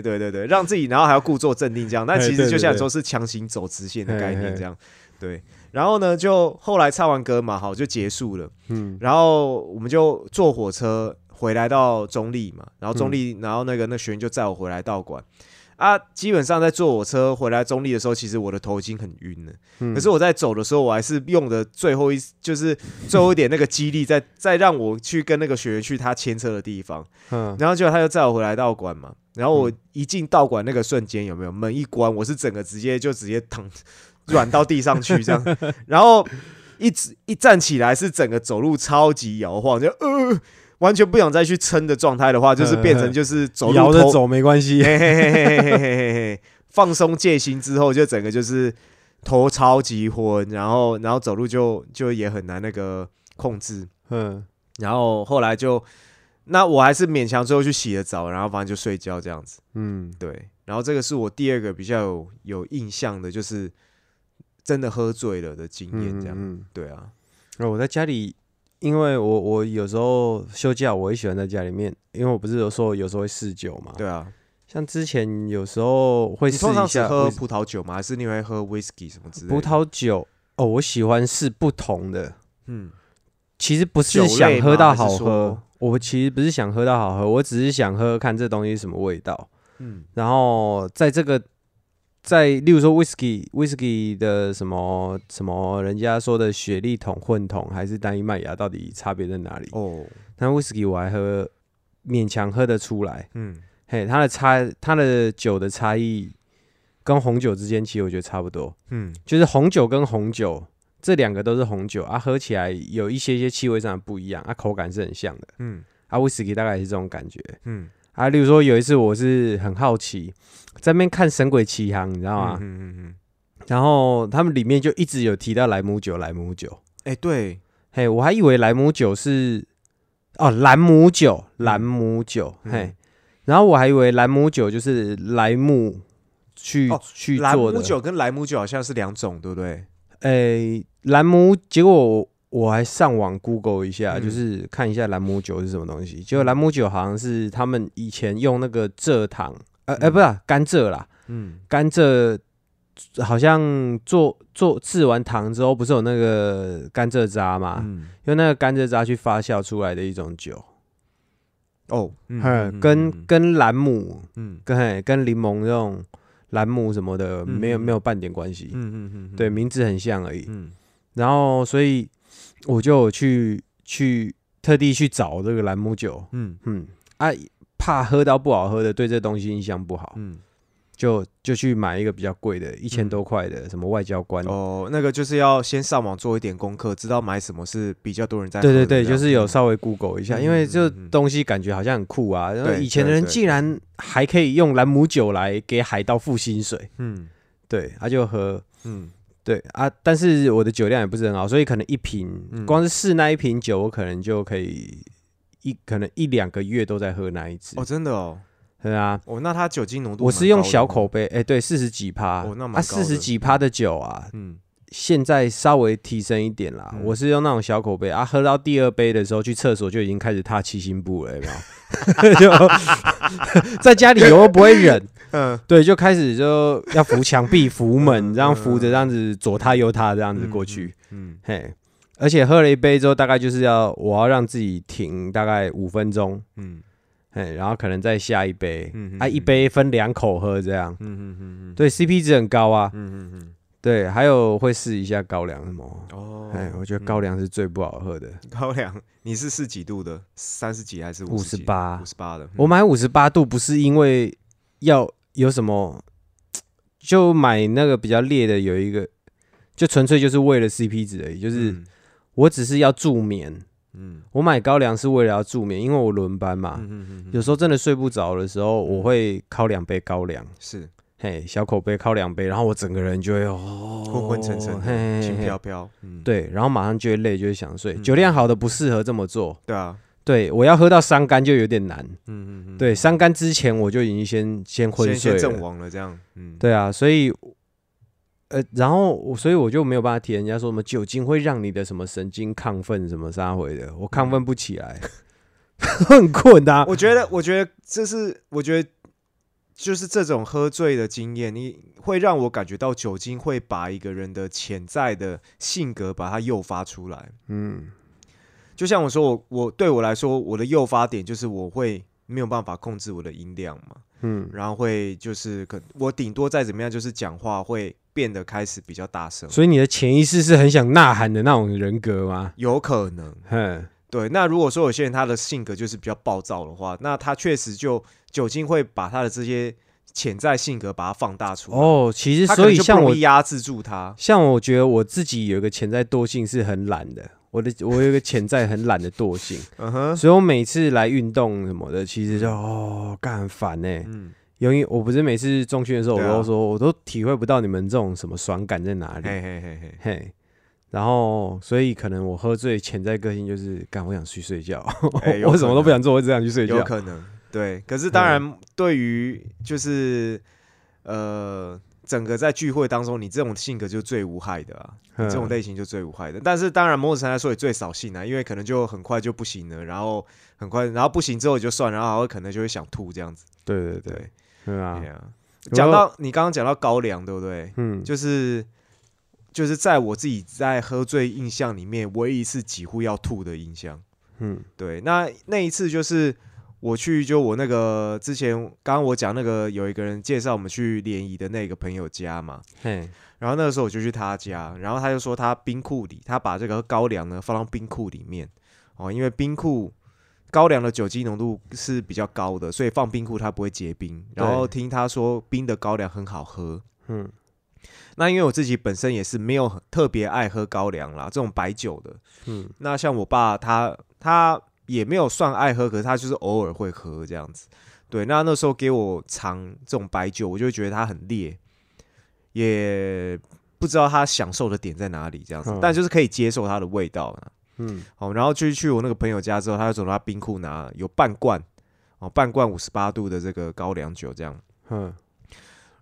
对对对，让自己然后还要故作镇定这样，那其实就像说是强行走直线的概念这样，对。然后呢，就后来唱完歌嘛，好就结束了。嗯然后我们就坐火车回来到中立嘛，然后中立，嗯然后那个那学员就载我回来道馆。啊，基本上在坐火车回来中立的时候，其实我的头已经很晕了。嗯可是我在走的时候，我还是用的最后一，就是最后一点那个激励，[laughs] 再再让我去跟那个学员去他牵车的地方。嗯然后结果他就载我回来道馆嘛，然后我一进道馆那个瞬间，有没有？门一关，我是整个直接就直接躺软到地上去这样，[laughs] 然后一直一站起来是整个走路超级摇晃，就呃完全不想再去撑的状态的话，就是变成就是走摇着走没关系，嘿嘿嘿嘿嘿嘿嘿，放松戒心之后，就整个就是头超级昏，然后然后走路就就也很难那个控制，嗯，然后后来就。那我还是勉强最后去洗了澡，然后反正就睡觉这样子。嗯对，然后这个是我第二个比较有有印象的，就是真的喝醉了的经验，这样。嗯，对啊，那我在家里，因为我我有时候休假，我也喜欢在家里面，因为我不是有说有时候会试酒嘛。对啊。像之前有时候会试一下喝葡萄酒吗？还是你会喝 whisky 什么之类的？葡萄酒。哦，我喜欢试不同的，嗯，其实不是想喝到好喝，我其实不是想喝到好喝，我只是想喝喝看这东西是什么味道。嗯然后在这个，在例如说 whisky whisky 的什么什么，人家说的雪莉桶、混桶还是单一麦芽，到底差别在哪里？哦，那 whisky 我还喝，勉强喝得出来。嗯嘿，它的差，它的酒的差异跟红酒之间，其实我觉得差不多，嗯就是红酒跟红酒这两个都是红酒啊，喝起来有一些些气味上的不一样啊，口感是很像的嗯啊。whisky 大概也是这种感觉嗯，啊。例如说有一次我是很好奇，在那边看《神鬼奇航》，你知道吗？嗯嗯嗯，然后他们里面就一直有提到莱姆酒，莱姆酒。哎，对，嘿，我还以为莱姆酒是哦，兰姆酒，兰姆酒，嗯嘿，然后我还以为兰姆酒就是莱姆去、哦去做的兰姆酒跟莱姆酒好像是两种，对不对？诶，兰姆，结果我我还上网 Google 一下，嗯。就是看一下兰姆酒是什么东西。结果兰姆酒好像是他们以前用那个蔗糖，呃呃，嗯不是啊甘蔗啦，嗯。甘蔗好像做做制完糖之后，不是有那个甘蔗渣嘛？嗯，用那个甘蔗渣去发酵出来的一种酒，哦，嗯嗯，跟嗯跟兰姆、嗯。跟嘿跟柠檬这种兰姆什么的嗯没有嗯。没有半点关系，嗯嗯嗯，对，名字很像而已。嗯然后所以我就去去特地去找这个兰姆酒，嗯。嗯啊，怕喝到不好喝的，对这东西印象不好，嗯，就就去买一个比较贵的，一千嗯。多块的，什么外交官。哦，那个就是要先上网做一点功课，知道买什么是比较多人在喝对对对，就是有嗯。稍微 Google 一下，嗯因为这东西感觉好像很酷啊。然后对以前的人竟然还可以用兰姆酒来给海盗付薪水，嗯。对，他就喝，嗯对啊，但是我的酒量也不是很好，所以可能一瓶，嗯。光是试那一瓶酒，我可能就可以一可能一两个月都在喝那一支哦，，真的哦，对啊。哦，那它酒精浓度我是用小口，杯，哎、对，四十几趴，哦那四十几趴的酒啊，嗯现在稍微提升一点啦。嗯。我是用那种小口杯啊，喝到第二杯的时候去厕所就已经开始踏七星步了，有没有？[laughs] 就 [laughs] 在家里又不会忍，[laughs] 嗯。对，就开始就要扶墙壁、扶门，嗯这样扶着这样子左踏右踏这样子过去，，嗯嘿。而且喝了一杯之后，大概就是要我要让自己停大概五分钟，嗯。嘿，然后可能再下一杯，啊，嗯啊一杯分两口喝这样，嗯嗯嗯嗯，对，CP 值很高啊，嗯嗯嗯，对，还有会试一下高粱什么，哦，哎，我觉得高粱是最不好喝的。高粱，你是试几度的？三十几还是五十八五十八的，我买五十八度不是因为要有什么，就买那个比较烈的，有一个就纯粹就是为了 CP 值而已，就是嗯我只是要助眠。嗯我买高粱是为了要助眠，因为我轮班嘛，有时候真的睡不着的时候，我会敲两杯高粱，是嘿，小口杯靠两杯，然后我整个人就会哦昏昏沉沉轻飘飘，嗯，对，然后马上就会累，就会想睡。嗯酒量好的不适合这么做，对啊，对我要喝到伤肝就有点难。嗯嗯嗯，对，伤肝之前我就已经先先昏先先睡了。阵亡了，这样，嗯，对啊，所以呃，然后我所以我就没有办法提人家说什么酒精会让你的什么神经亢奋什么啥回的，我亢奋不起来，[laughs] 很困啊。我觉得，我觉得这是，我觉得就是这种喝醉的经验，你会让我感觉到酒精会把一个人的潜在的性格把它诱发出来。嗯就像我说，我我对我来说，我的诱发点就是我会没有办法控制我的音量嘛，嗯，然后会就是可我顶多再怎么样，就是讲话会变得开始比较大声，所以你的潜意识是很想呐喊的那种人格吗？有可能。哼，对，那如果说有些人他的性格就是比较暴躁的话，那他确实就酒精会把他的这些潜在性格把它放大出来。哦，其实所以像我压制住他。像我觉得我自己有一个潜在惰性是很懒的，我的我有一个潜在很懒的惰性，[laughs] 嗯哼，所以我每次来运动什么的，其实就哦干很烦呢。嗯，因为我不是每次中训的时候，我都说我都体会不到你们这种什么爽感在哪里，嘿嘿嘿嘿，嘿。然后，所以可能我喝醉潜在个性就是，干我想去睡觉，[laughs] 我什么都不想做，我只想去睡觉。有可能对。可是当然，对于就是呃，整个在聚会当中，你这种性格就最无害的啊，你这种嗯类型就最无害的。但是当然，某种程度来说也最扫兴啊，因为可能就很快就不行了，然后很快，然后不行之后也就算，然后还会可能就会想吐这样子。对对对，对，对啊对，啊。讲到你刚刚讲到高粱，对不对？嗯，就是就是在我自己在喝醉印象里面，唯一一次几乎要吐的印象。嗯对，那那一次就是我去，就我那个之前刚刚我讲那个有一个人介绍我们去联谊的那个朋友家嘛，嘿，然后那个时候我就去他家，然后他就说他冰库里他把这个高粱呢放到冰库里面。哦，因为冰库高粱的酒精浓度是比较高的，所以放冰库它不会结冰。然后听他说冰的高粱很好喝，嗯。那因为我自己本身也是没有很特别爱喝高粱啦，这种白酒的。嗯。那像我爸他他也没有算爱喝，可是他就是偶尔会喝这样子。对，那那时候给我尝这种白酒，我就会觉得它很烈，也不知道他享受的点在哪里这样子，嗯但就是可以接受它的味道啊。嗯好，然后就去我那个朋友家之后，他就走到他冰库拿有半罐哦，半罐五十八度的这个高粱酒这样，嗯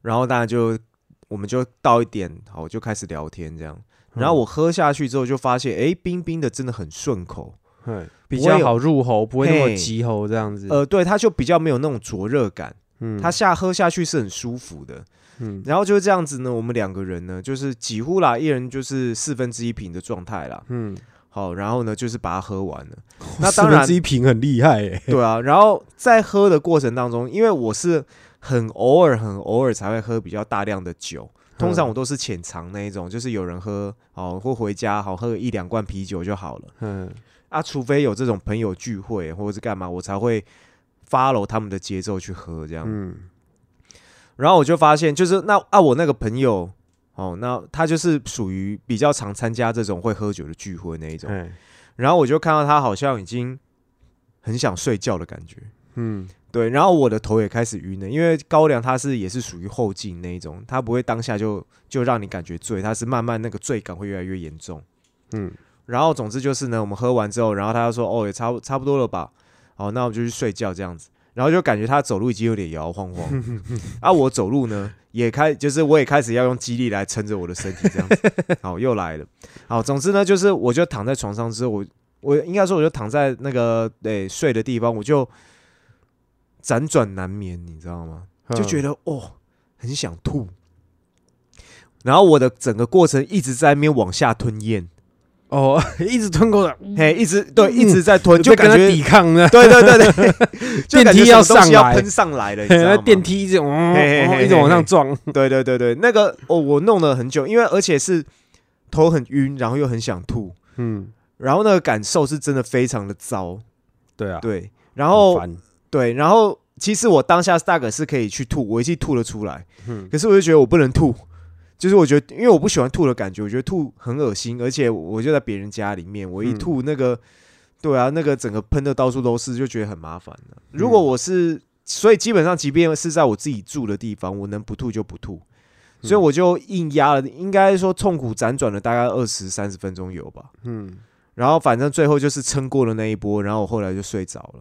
然后大家就我们就倒一点，好就开始聊天这样。然后嗯我喝下去之后就发现，哎，冰冰的真的很顺口。嘿，比较好入喉，不会那么嘿急喉这样子。呃，对，它就比较没有那种灼热感嗯，它下喝下去是很舒服的。嗯然后就是这样子呢，我们两个人呢，就是几乎啦，一人就是四分之一瓶的状态啦。嗯，好，然后呢，就是把它喝完了。[laughs] 那当然四分之，一瓶很厉害哎，对啊。然后在喝的过程当中，因为我是很偶尔、很偶尔才会喝比较大量的酒，通常我都是浅尝那一种，就是有人喝哦，或回家好喝个一两罐啤酒就好了嗯啊。除非有这种朋友聚会或者是干嘛，我才会 follow 他们的节奏去喝这样。嗯然后我就发现，就是那啊，我那个朋友哦，那他就是属于比较常参加这种会喝酒的聚会那一种。哎然后我就看到他好像已经很想睡觉的感觉，嗯对。然后我的头也开始晕了，因为高粱它是也是属于后劲那一种，它不会当下就就让你感觉醉，它是慢慢那个醉感会越来越严重。嗯然后总之就是呢，我们喝完之后，然后他就说：“哦，也差不差不多了吧？哦，那我们就去睡觉这样子。”然后就感觉他走路已经有点摇摇晃晃，[laughs] 啊，我走路呢也开，就是我也开始要用肌力来撑着我的身体这样子。[laughs] 好，又来了。好，总之呢，就是我就躺在床上之后，我我应该说我就躺在那个诶、睡的地方，我就辗转难眠，你知道吗？就觉得得哦，很想吐。然后我的整个过程一直在那边往下吞咽，哦，[laughs] 一直吞口水，嘿，一直对，一直在吞，就感觉抵抗呢。[laughs] 对对对对，[laughs] 电梯要上来。要喷上来了，你知道那吗？电梯一直往嘿嘿嘿一直往上撞，对对对对，那个哦，我弄了很久，因为而且是头很晕，然后又很想吐，嗯，然后那个感受是真的非常的糟，对啊，对，然后对，然后其实我当下大概是可以去吐，我一记吐了出来，嗯。可是我就觉得我不能吐。就是我觉得，因为我不喜欢吐的感觉，我觉得吐很恶心，而且我就在别人家里面，我一嗯吐那个，对啊，那个整个喷的到处都是，就觉得很麻烦了。如果我是，所以基本上，即便是在我自己住的地方，我能不吐就不吐，所以我就硬压了，应该说痛苦辗转了大概二十三十分钟有吧。嗯然后反正最后就是撑过了那一波，然后我后来就睡着了，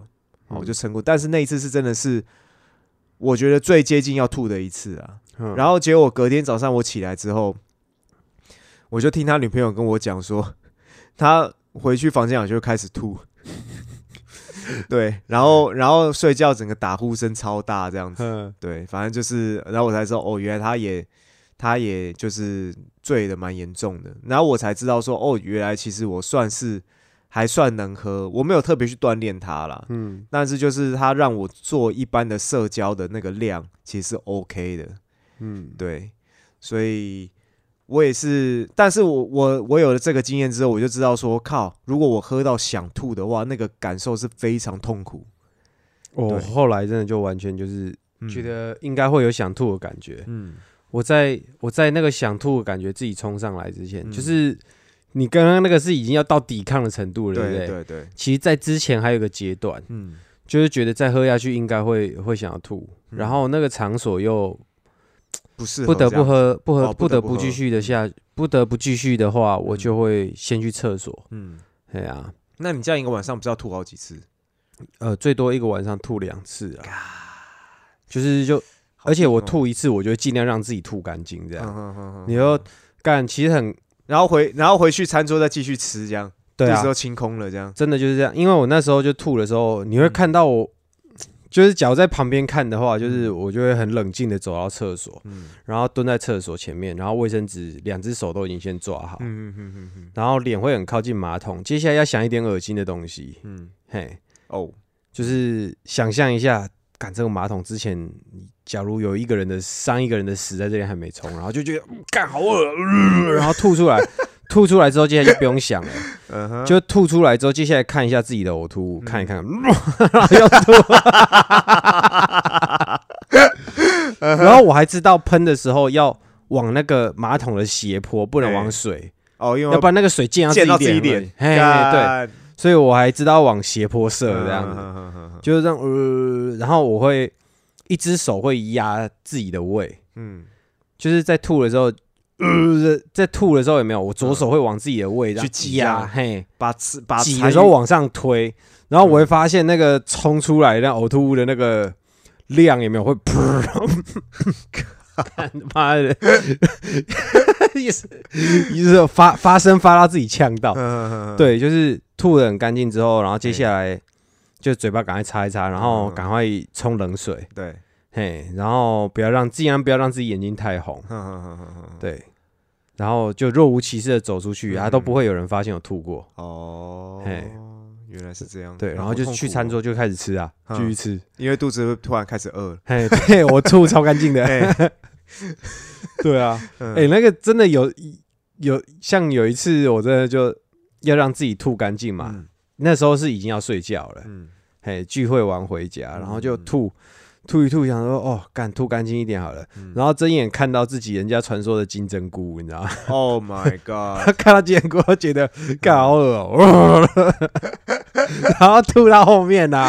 哦，我就撑过。但是那一次是真的是，我觉得最接近要吐的一次啊。嗯。然后结果隔天早上我起来之后，我就听他女朋友跟我讲说，他回去房间里就开始吐，[laughs] 对，然后然后睡觉整个打呼声超大这样子，嗯。对，反正就是，然后我才知道哦，原来他也他也就是醉的蛮严重的，然后我才知道说哦，原来其实我算是还算能喝，我没有特别去锻炼他啦，嗯。但是就是他让我做一般的社交的那个量其实是 OK 的，嗯，对，所以我也是，但是我我我有了这个经验之后，我就知道说，靠，如果我喝到想吐的话，那个感受是非常痛苦。我后来真的就完全就是嗯。觉，得应该会有想吐的感觉。嗯。我在我在那个想吐的感觉自己冲上来之前，嗯。就是你刚刚那个是已经要到抵抗的程度了，对不对？对？对对，其实，在之前还有个阶段，嗯。就是觉得再喝下去应该会会想要吐，嗯。然后那个场所又不适合不得不喝，不喝哦不得不继续的下，不得不继续的话，我嗯就会先去厕所。嗯，对啊，那你这样一个晚上不是要吐好几次？呃，最多一个晚上吐两次啊，就是就，而且我吐一次，我就尽量让自己吐干净，这嗯样。你就干，其实很然后回然后回去餐桌再继续吃，这样对啊。肚子，都清空了，这样。真的就是这样。因为我那时候就吐的时候，你会嗯。看到我，就是假如在旁边看的话，就是我就会很冷静的走到厕所，嗯。然后蹲在厕所前面，然后卫生纸两只手都已经先抓好，嗯嗯嗯嗯然后脸会很靠近马桶。接下来要想一点恶心的东西，嗯，嘿，哦，就是想象一下，赶这个马桶之前，假如有一个人的上一个人的屎在这里还没冲，然后就觉得嗯干好恶、呃 [laughs] 然后吐出来，吐出来之后，接下来就不用想了，嗯哼，就吐出来之后，接下来看一下自己的呕吐物，嗯。看一看，然后要吐，[laughs] 然后我还知道喷的时候要往那个马桶的斜坡，不能往水，哦，因为要不然那个水溅溅到到自己自己脸脸，嘿，对，对，所以我还知道往斜坡射这样。子。子，就是这样，呃，然后我会一只手会压自己的胃，嗯。就是在吐的时候，呃，在吐的时候有没有？我左手会往自己的胃去挤压，啊嘿，把吃把挤的时候往上推，然后我会发现那个冲出来那呕吐物的那个量有没有会噗，[laughs] 干妈的，也是也是发发声发到自己呛到，嗯，对，就是吐的很干净之后，然后接下来就嘴巴赶快擦一擦，然后嗯。赶快冲冷水。对，嘿，然后不要让尽量不要让自己眼睛太红，哼哼哼哼哼，对，然后就若无其事的走出去，啊，都不会有人发现有吐过，哦，嘿。原来是这样，对，啊然后就去餐，桌就开始吃啊，嗯继续吃，因为肚子会突然开始饿了，嘿，对 [laughs] 我吐超干净的，哎，[laughs] 对啊，嗯。哎、那个真的有有像有一次，我真的就要让自己吐干净嘛。嗯。那时候是已经要睡觉了，嗯，嘿，聚会完回家，然后就嗯吐吐一吐，想说哦，干吐干净一点好了。嗯然后睁眼看到自己人家传说的金针菇，你知道吗？Oh my [laughs] god！看到金针菇，我觉得干好恶哦、然后吐到后面呢、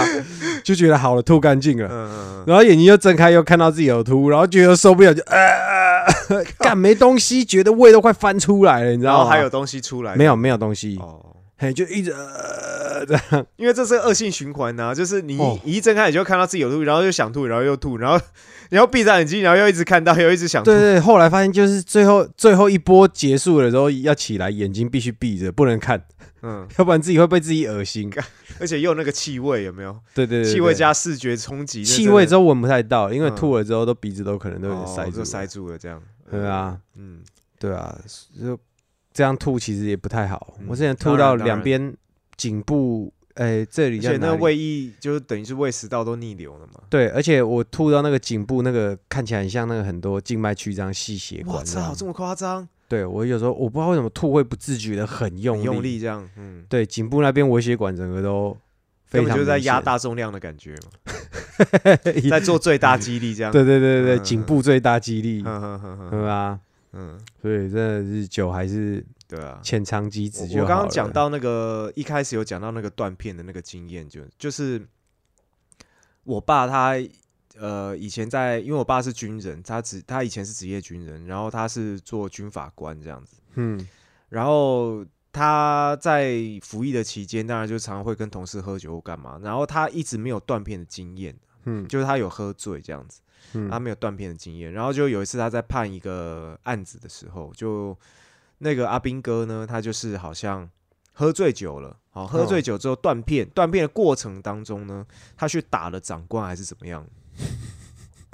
就觉得好了，吐干净了。然后眼睛又睁开，又看到自己有吐，然后觉得受不了，就呃，干没东西，觉得胃都快翻出来了，你知道吗？然后还有东西出来，没有没有东西，哦，嘿，就一直呃 [laughs] 这样，因为这是恶性循环呐，就是你哦一一睁开你就看到自己有吐，然后又想吐，然后又吐，然后然后闭上眼睛，然后又一直看到，又一直想吐对，对，后来发现就是最后最后一波结束了之后要起来，眼睛必须闭着，不能看，嗯，[laughs] 要不然自己会被自己恶心。而且又有那个气味，有没有？对对对，气味加视觉冲击，气味之后闻不太到，因为嗯吐了之后都鼻子都可能都有塞住塞住了这样。对啊，嗯，对啊，就这样吐其实也不太好。嗯我之前吐到两边颈部，哎，这里而且那胃液就是等于是胃食道都逆流了嘛。对，而且我吐到那个颈部那个看起来很像那个很多静脉曲张细血我管我操，。这么夸张，对我有时候我不知道为什么吐会不自觉的很用很力，用力这样，嗯，对，颈部那边微血管整个都非常就是在。压大重量的感觉嘛，[laughs] 在做最大肌力这样。对对对对对，嗯颈部最大肌力，哼哼哼哼对吧？嗯，所以真的是酒还是对啊。浅尝即止我就我刚刚讲到那个一开始有讲到那个断片的那个经验，就就是我爸他呃以前在，因为我爸是军人，他职他以前是职业军人，然后他是做军法官这样子，嗯。然后他在服役的期间，当然就常常会跟同事喝酒或干嘛，然后他一直没有断片的经验，嗯。就是他有喝醉这样子。嗯他没有断片的经验。然后就有一次他在判一个案子的时候，就那个阿兵哥呢，他就是好像喝醉酒了，好，喝醉酒之后断片，断片的过程当中呢，他去打了长官还是怎么样？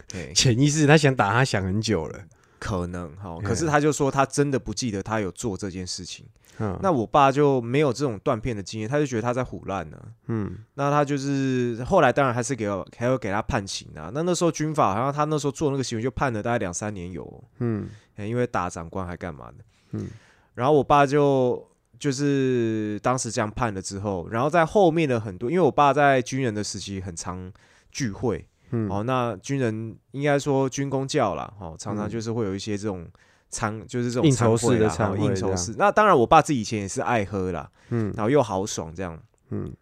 对，潜意识他想打他想很久了，可能好，嗯可是他就说他真的不记得他有做这件事情。嗯，那我爸就没有这种断片的经验，他就觉得他在胡乱呢。嗯。那他就是后来当然还是给我还有给他判刑啊。那那时候军法好像他那时候做那个行为就判了大概两三年有。哦、嗯。欸因为打长官还干嘛的。嗯。然后我爸就就是当时这样判了之后，然后在后面的很多，因为我爸在军人的时期很常聚会，嗯，哦，那军人应该说军工教啦，哦，常常嗯。就是会有一些这种餐，就是这种应酬式的餐会啦哦餐会这样应酬式。那当然，我爸自己以前也是爱喝啦，嗯然后又豪爽这样。嗯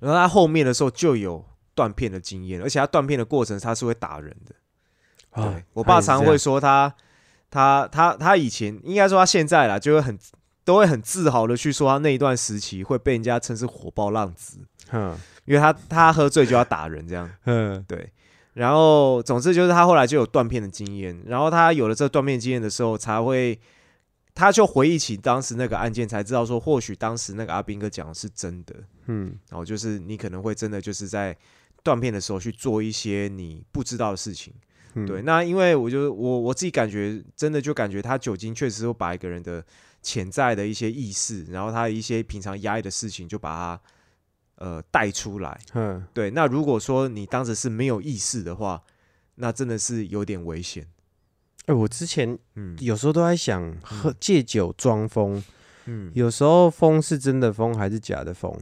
然后他后面的时候就有断片的经验，而且他断片的过程他是会打人的。我爸常会，说他他他他以前应该说他现在啦，就会很都会很自豪的去说他那一段时期会被人家称是火爆浪子，嗯因为他他喝醉就要打人这样。嗯对，然后总之就是他后来就有断片的经验，然后他有了这断片经验的时候，才会他就回忆起当时那个案件，才知道说或许当时那个阿斌哥讲的是真的。嗯然后就是你可能会真的就是在断片的时候去做一些你不知道的事情。嗯，对，那因为我就我我自己感觉，真的就感觉他酒精确实会把一个人的潜在的一些意识，然后他一些平常压抑的事情，就把它呃带出来。嗯对，那如果说你当时是没有意识的话，那真的是有点危险。哎，我之前嗯有时候都在想，喝借酒装疯，嗯有时候疯是真的疯还是假的疯？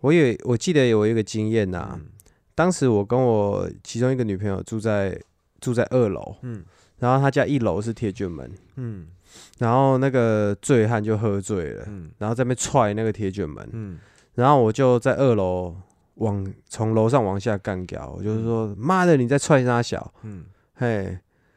我有我记得有一个经验呐、嗯当时我跟我其中一个女朋友住在住在二楼，嗯然后她家一楼是铁卷门，嗯然后那个醉汉就喝醉了，嗯然后在那边踹那个铁卷门，嗯然后我就在二楼往从楼上往下干掉，我就是说妈的你在踹他小，嗯。嘿，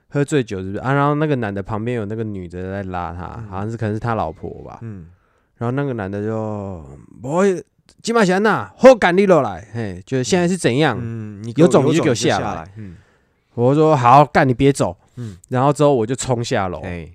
喝醉酒是不是？啊？然后那个男的旁边有那个女的在拉他，嗯。好像是可能是他老婆吧，嗯。然后那个男的就不会。金马贤呐，后赶你落来，嘿，就是现在是怎样？嗯，你有种你就给我下下来。嗯，我说好，干你别走，嗯。然后之后我就冲下楼，哎，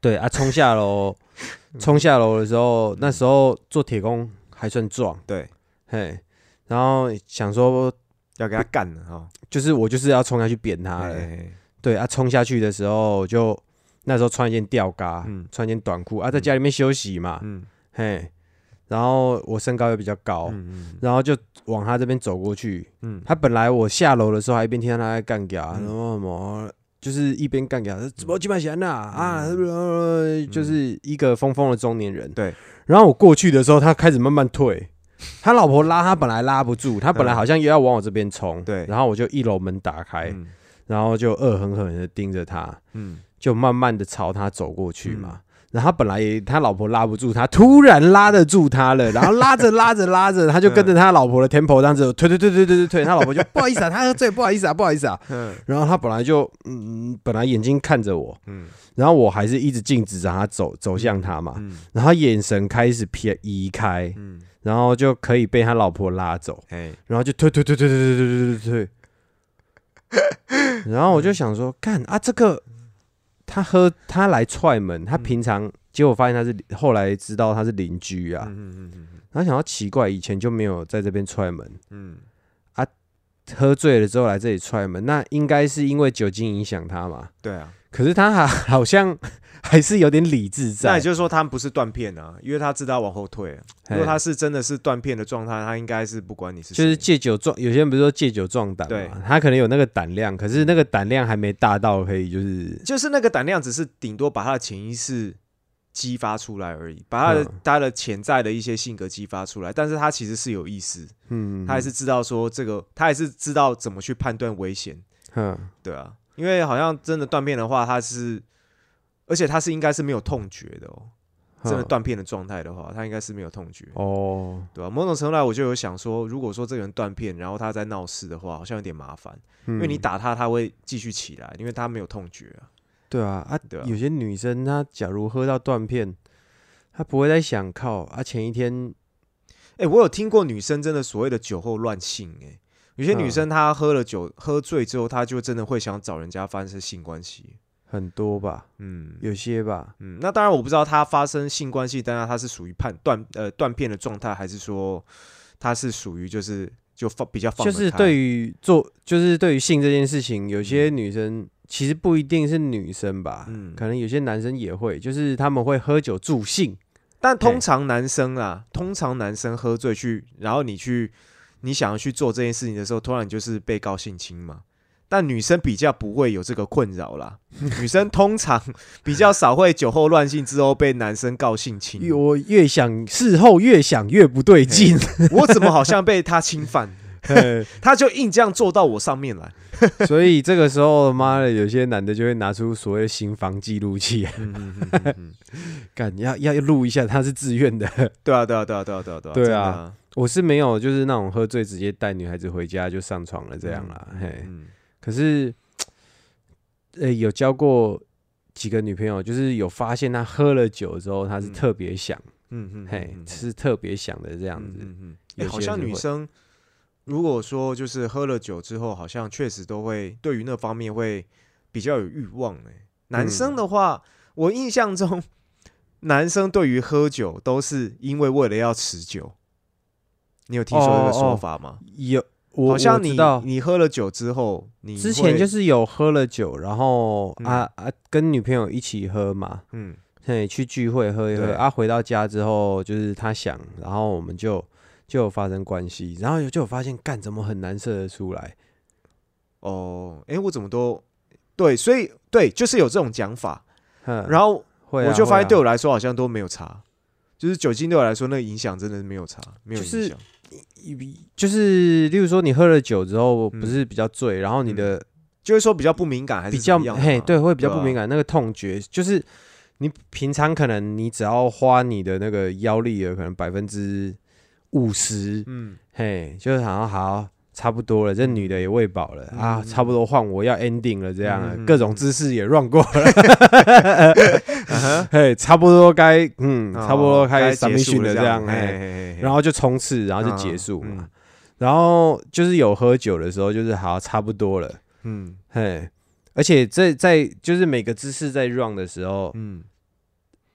对啊，冲下楼，[laughs] 冲下楼的时候，那时候做铁工还算壮，对，嘿，然后想说要给他干了哈。就是我就是要冲下去扁他了。哎对啊，冲下去的时候就那时候穿一件吊嘎，嗯。穿一件短裤啊，在家里面休息嘛，嗯。嘿，然后我身高又比较高，嗯嗯。然后就往他这边走过去。嗯，他本来我下楼的时候还一边听到他在干架，嗯。然后什么就是一边干架，怎么几百钱呐啊，呃就是一个疯疯的中年人。嗯对，然后我过去的时候，他开始慢慢退。他老婆拉他，本来拉不住，他本来好像又要往我这边冲，对。然后我就一楼门打开，嗯。然后就恶狠狠的盯着他，嗯。就慢慢的朝他走过去嘛。然后他本来也他老婆拉不住他，突然拉得住他了，然后拉着拉着拉着，他就跟着他老婆的 tempo 这样子推推推推推推推，他老婆就不好意思啊，他喝醉，不好意思啊，不好意思啊。[laughs] 嗯。然后他本来就嗯，本来眼睛看着我，嗯。然后我还是一直静止着他走走向他嘛，嗯。然后眼神开始偏移开，嗯，然后就可以被他老婆拉走，哎，然后就推推推推推推推推推推，然后我就想说，干啊，这个他喝他来踹门，他平常结果发现他是后来知道他是邻居啊，嗯嗯嗯然后想到奇怪，以前就没有在这边踹门，嗯。啊喝醉了之后来这里踹门，那应该是因为酒精影响他嘛？对啊，可是他还 [laughs] 好像还是有点理智在。那也，就是说他们不是断片啊，因为他知道往后退啊。如果他是真的是断片的状态，他应该是不管你是就是谁借酒壮，有些人不是说借酒壮胆对。嘛？他可能有那个胆量，可是那个胆量还没大到可以就是就是那个胆量，只是顶多把他的潜意识激发出来而已，把他的、嗯。他的潜在的一些性格激发出来，但是他其实是有意识，嗯，他还是知道说这个，他还是知道怎么去判断危险，嗯。对啊，因为好像真的断片的话，他是，而且他是应该是没有痛觉的哦，真的嗯断片的状态的话，他应该是没有痛觉，哦，对吧、某种程度来，我就有想说，如果说这个人断片，然后他在闹事的话，好像有点麻烦，因因为你打他，他会继续起来，因为他没有痛觉啊。对啊啊对啊，有些女生她假如喝到断片，她不会再想靠啊，前一天哎、我有听过女生真的所谓的酒后乱性、哎，有些女嗯生她喝了酒，喝醉之后，她就真的会想找人家发生性关系。很多吧，嗯。有些吧，嗯，那当然我不知道他发生性关系，当然他是属于判断呃断片的状态，还是说他是属于就是就放比较放就是对于做，就是对于性这件事情，有些女生其实不一定是女生吧，嗯。可能有些男生也会，就是他们会喝酒助兴，但通常男生啊，通常男生喝醉去，然后你去你想要去做这件事情的时候，突然你就是被告性侵嘛。但女生比较不会有这个困扰啦，[laughs] 女生通常比较少会酒后乱性之后被男生告性侵。我越想事后越想越不对劲，我怎么好像被他侵犯？[laughs] 他就硬这样坐到我上面来。[laughs] 所以这个时候妈的，有些男的就会拿出所谓的刑房记录器，干要要录一下他是自愿的。对啊对啊对啊对啊对啊对啊，对啊，我是没有，就是那种喝醉直接带女孩子回家就上床了这样啦。嘿，嗯可是，[tsk] 呃，有交过几个女朋友，就是有发现她喝了酒之后，她是嗯特别想，嗯嗯，嘿，嗯是特别想的这样子。嗯嗯，哎、好像女生如果说就是喝了酒之后，好像确实都会对于那方面会比较有欲望、哎，男生嗯的话，我印象中男生对于喝酒都是因为为了要持久。你有听说这个说法吗？有，我好像你我知道你喝了酒之后，你之前就是有喝了酒，然后嗯啊啊跟女朋友一起喝嘛，嗯嘿，去聚会喝一喝啊，回到家之后就是他想，然后我们就就有发生关系，然后就有发现干怎么很难射得出来，哦，哎、我怎么都对，所以对，就是有这种讲法，然然后我就发现对我来说好像都没有差，就是酒精对我来说那个影响真的是没有差，没有影响。就是例如说你喝了酒之后嗯。不是比较醉，然后你的就是说比较不敏感还是比较嘿对会比较不敏感，那个痛觉就是你平常可能你只要花你的那个腰力的可能百分之五十，嗯，嘿，就是好像好差不多了，这女的也喂饱了、啊，嗯。差不多换我要 ending 了，这样各种姿势也 run 过了，[laughs] 嘿，差不多该嗯，差不多该结束 submission 了这样，嘿。然后就冲刺，然后就结束嘛。然后就是有喝酒的时候，就是好差不多了，嗯。嘿，而且在在就是每个姿势在 run 的时候，嗯。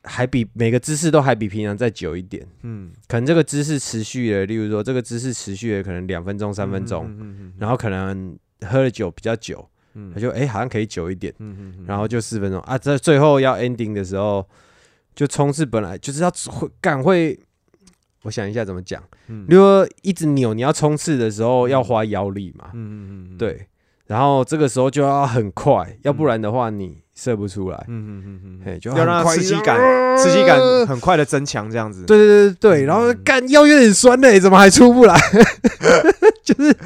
还比每个姿势都还比平常再久一点，嗯，可能这个姿势持续了，例如说这个姿势持续了可能两分钟、三分钟，然后可能喝了酒比较久，嗯。他就哎、好像可以久一点，嗯嗯嗯。然后就四分钟。啊，在最后要 ending 的时候，就冲刺本来就是要会干会，我想一下怎么讲，嗯。如果一直扭，你要冲刺的时候要花腰力嘛，嗯嗯嗯，对，然后这个时候就要很快，要不然的话你射不出来，嗯嗯嗯嗯。嘿，就要让它刺激感呃刺激感很快的增强，这样子。对对对对对，然后嗯干腰有点酸嘞，怎么还出不来？[laughs] 就是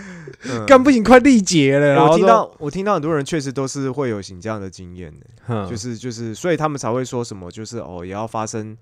嗯干不行，快力竭了。然后，我听到我听到很多人确实都是会有行这样的经验的，哼就是就是，所以他们才会说什么，就是哦，也要发生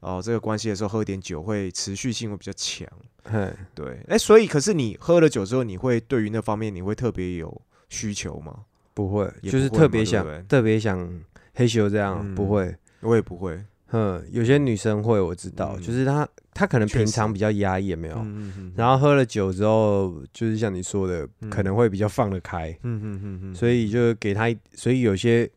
哦这个关系的时候喝点酒会持续性会比较强。嘿对，哎，所以可是你喝了酒之后，你会对于那方面你会特别有需求吗？不会，也就是特别想特别想黑咻这样，嗯不会。我也不会。嗯，有些女生会，我知道，嗯就是她她可能平常比较压抑，也没有，嗯嗯然后喝了酒之后，就是像你说的，嗯。可能会比较放得开，嗯嗯嗯嗯，所以就给他，所以有些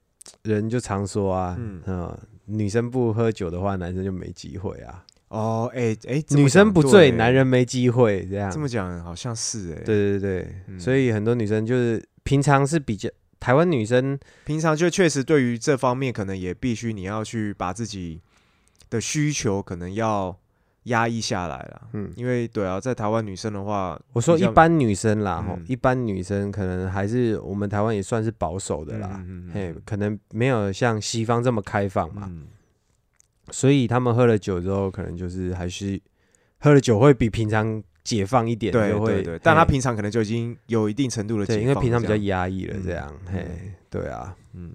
人就常说啊，嗯。嗯。女生不喝酒的话，男生就没机会啊。哦，哎哎，女生不醉，男人没机会，这样。这么讲好像是哎，，对对对，嗯。所以很多女生就是平常是比较台湾女生，平常就确实对于这方面，可能也必须你要去把自己的需求可能要压抑下来了。嗯，因为对啊，在台湾女生的话，我说一般女生啦，吼、嗯一般女生可能还是我们台湾也算是保守的啦，嗯嗯嗯嘿，可能没有像西方这么开放嘛，嗯。所以他们喝了酒之后，可能就是还是喝了酒会比平常解放一点，对对对，但他平常可能就已经有一定程度的解对，放因为平常比较压抑了，嗯这样，嗯嘿，对啊，嗯，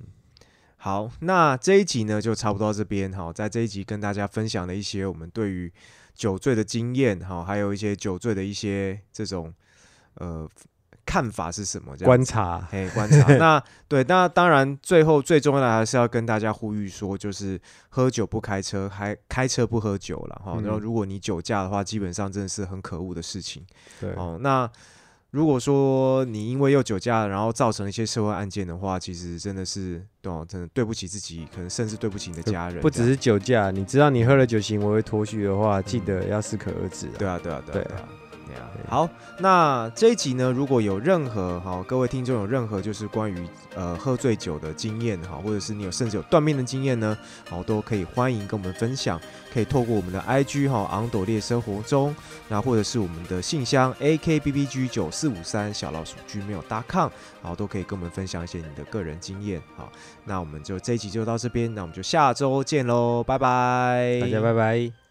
好，那这一集呢就差不多到这边哈，在这一集跟大家分享了一些我们对于酒醉的经验哈，还有一些酒醉的一些这种呃看法是什么？这样子观察，嘿，观察。那对，那当然，最后最重要的还是要跟大家呼吁说，就是喝酒不开车，还开车不喝酒了哈。嗯然后，如果你酒驾的话，基本上真的是很可恶的事情对，哦。那如果说你因为又酒驾，然后造成一些社会案件的话，其实真的是对哦，真的对不起自己，可能甚至对不起你的家人。不只是酒驾，你知道你喝了酒行为会脱序的话，记得要适可而止、啊。对啊，对啊，对啊，对对啊。好，那这一集呢，如果有任何好各位听众有任何就是关于呃喝醉酒的经验哈，或者是你有甚至有断面的经验呢，好都可以欢迎跟我们分享，可以透过我们的 IG 哈昂斗列生活中，那或者是我们的信箱 akbbg 九四五三小老鼠 gmail.com，好都可以跟我们分享一些你的个人经验。好，那我们就这一集就到这边，那我们就下周见喽，拜拜，大家拜拜。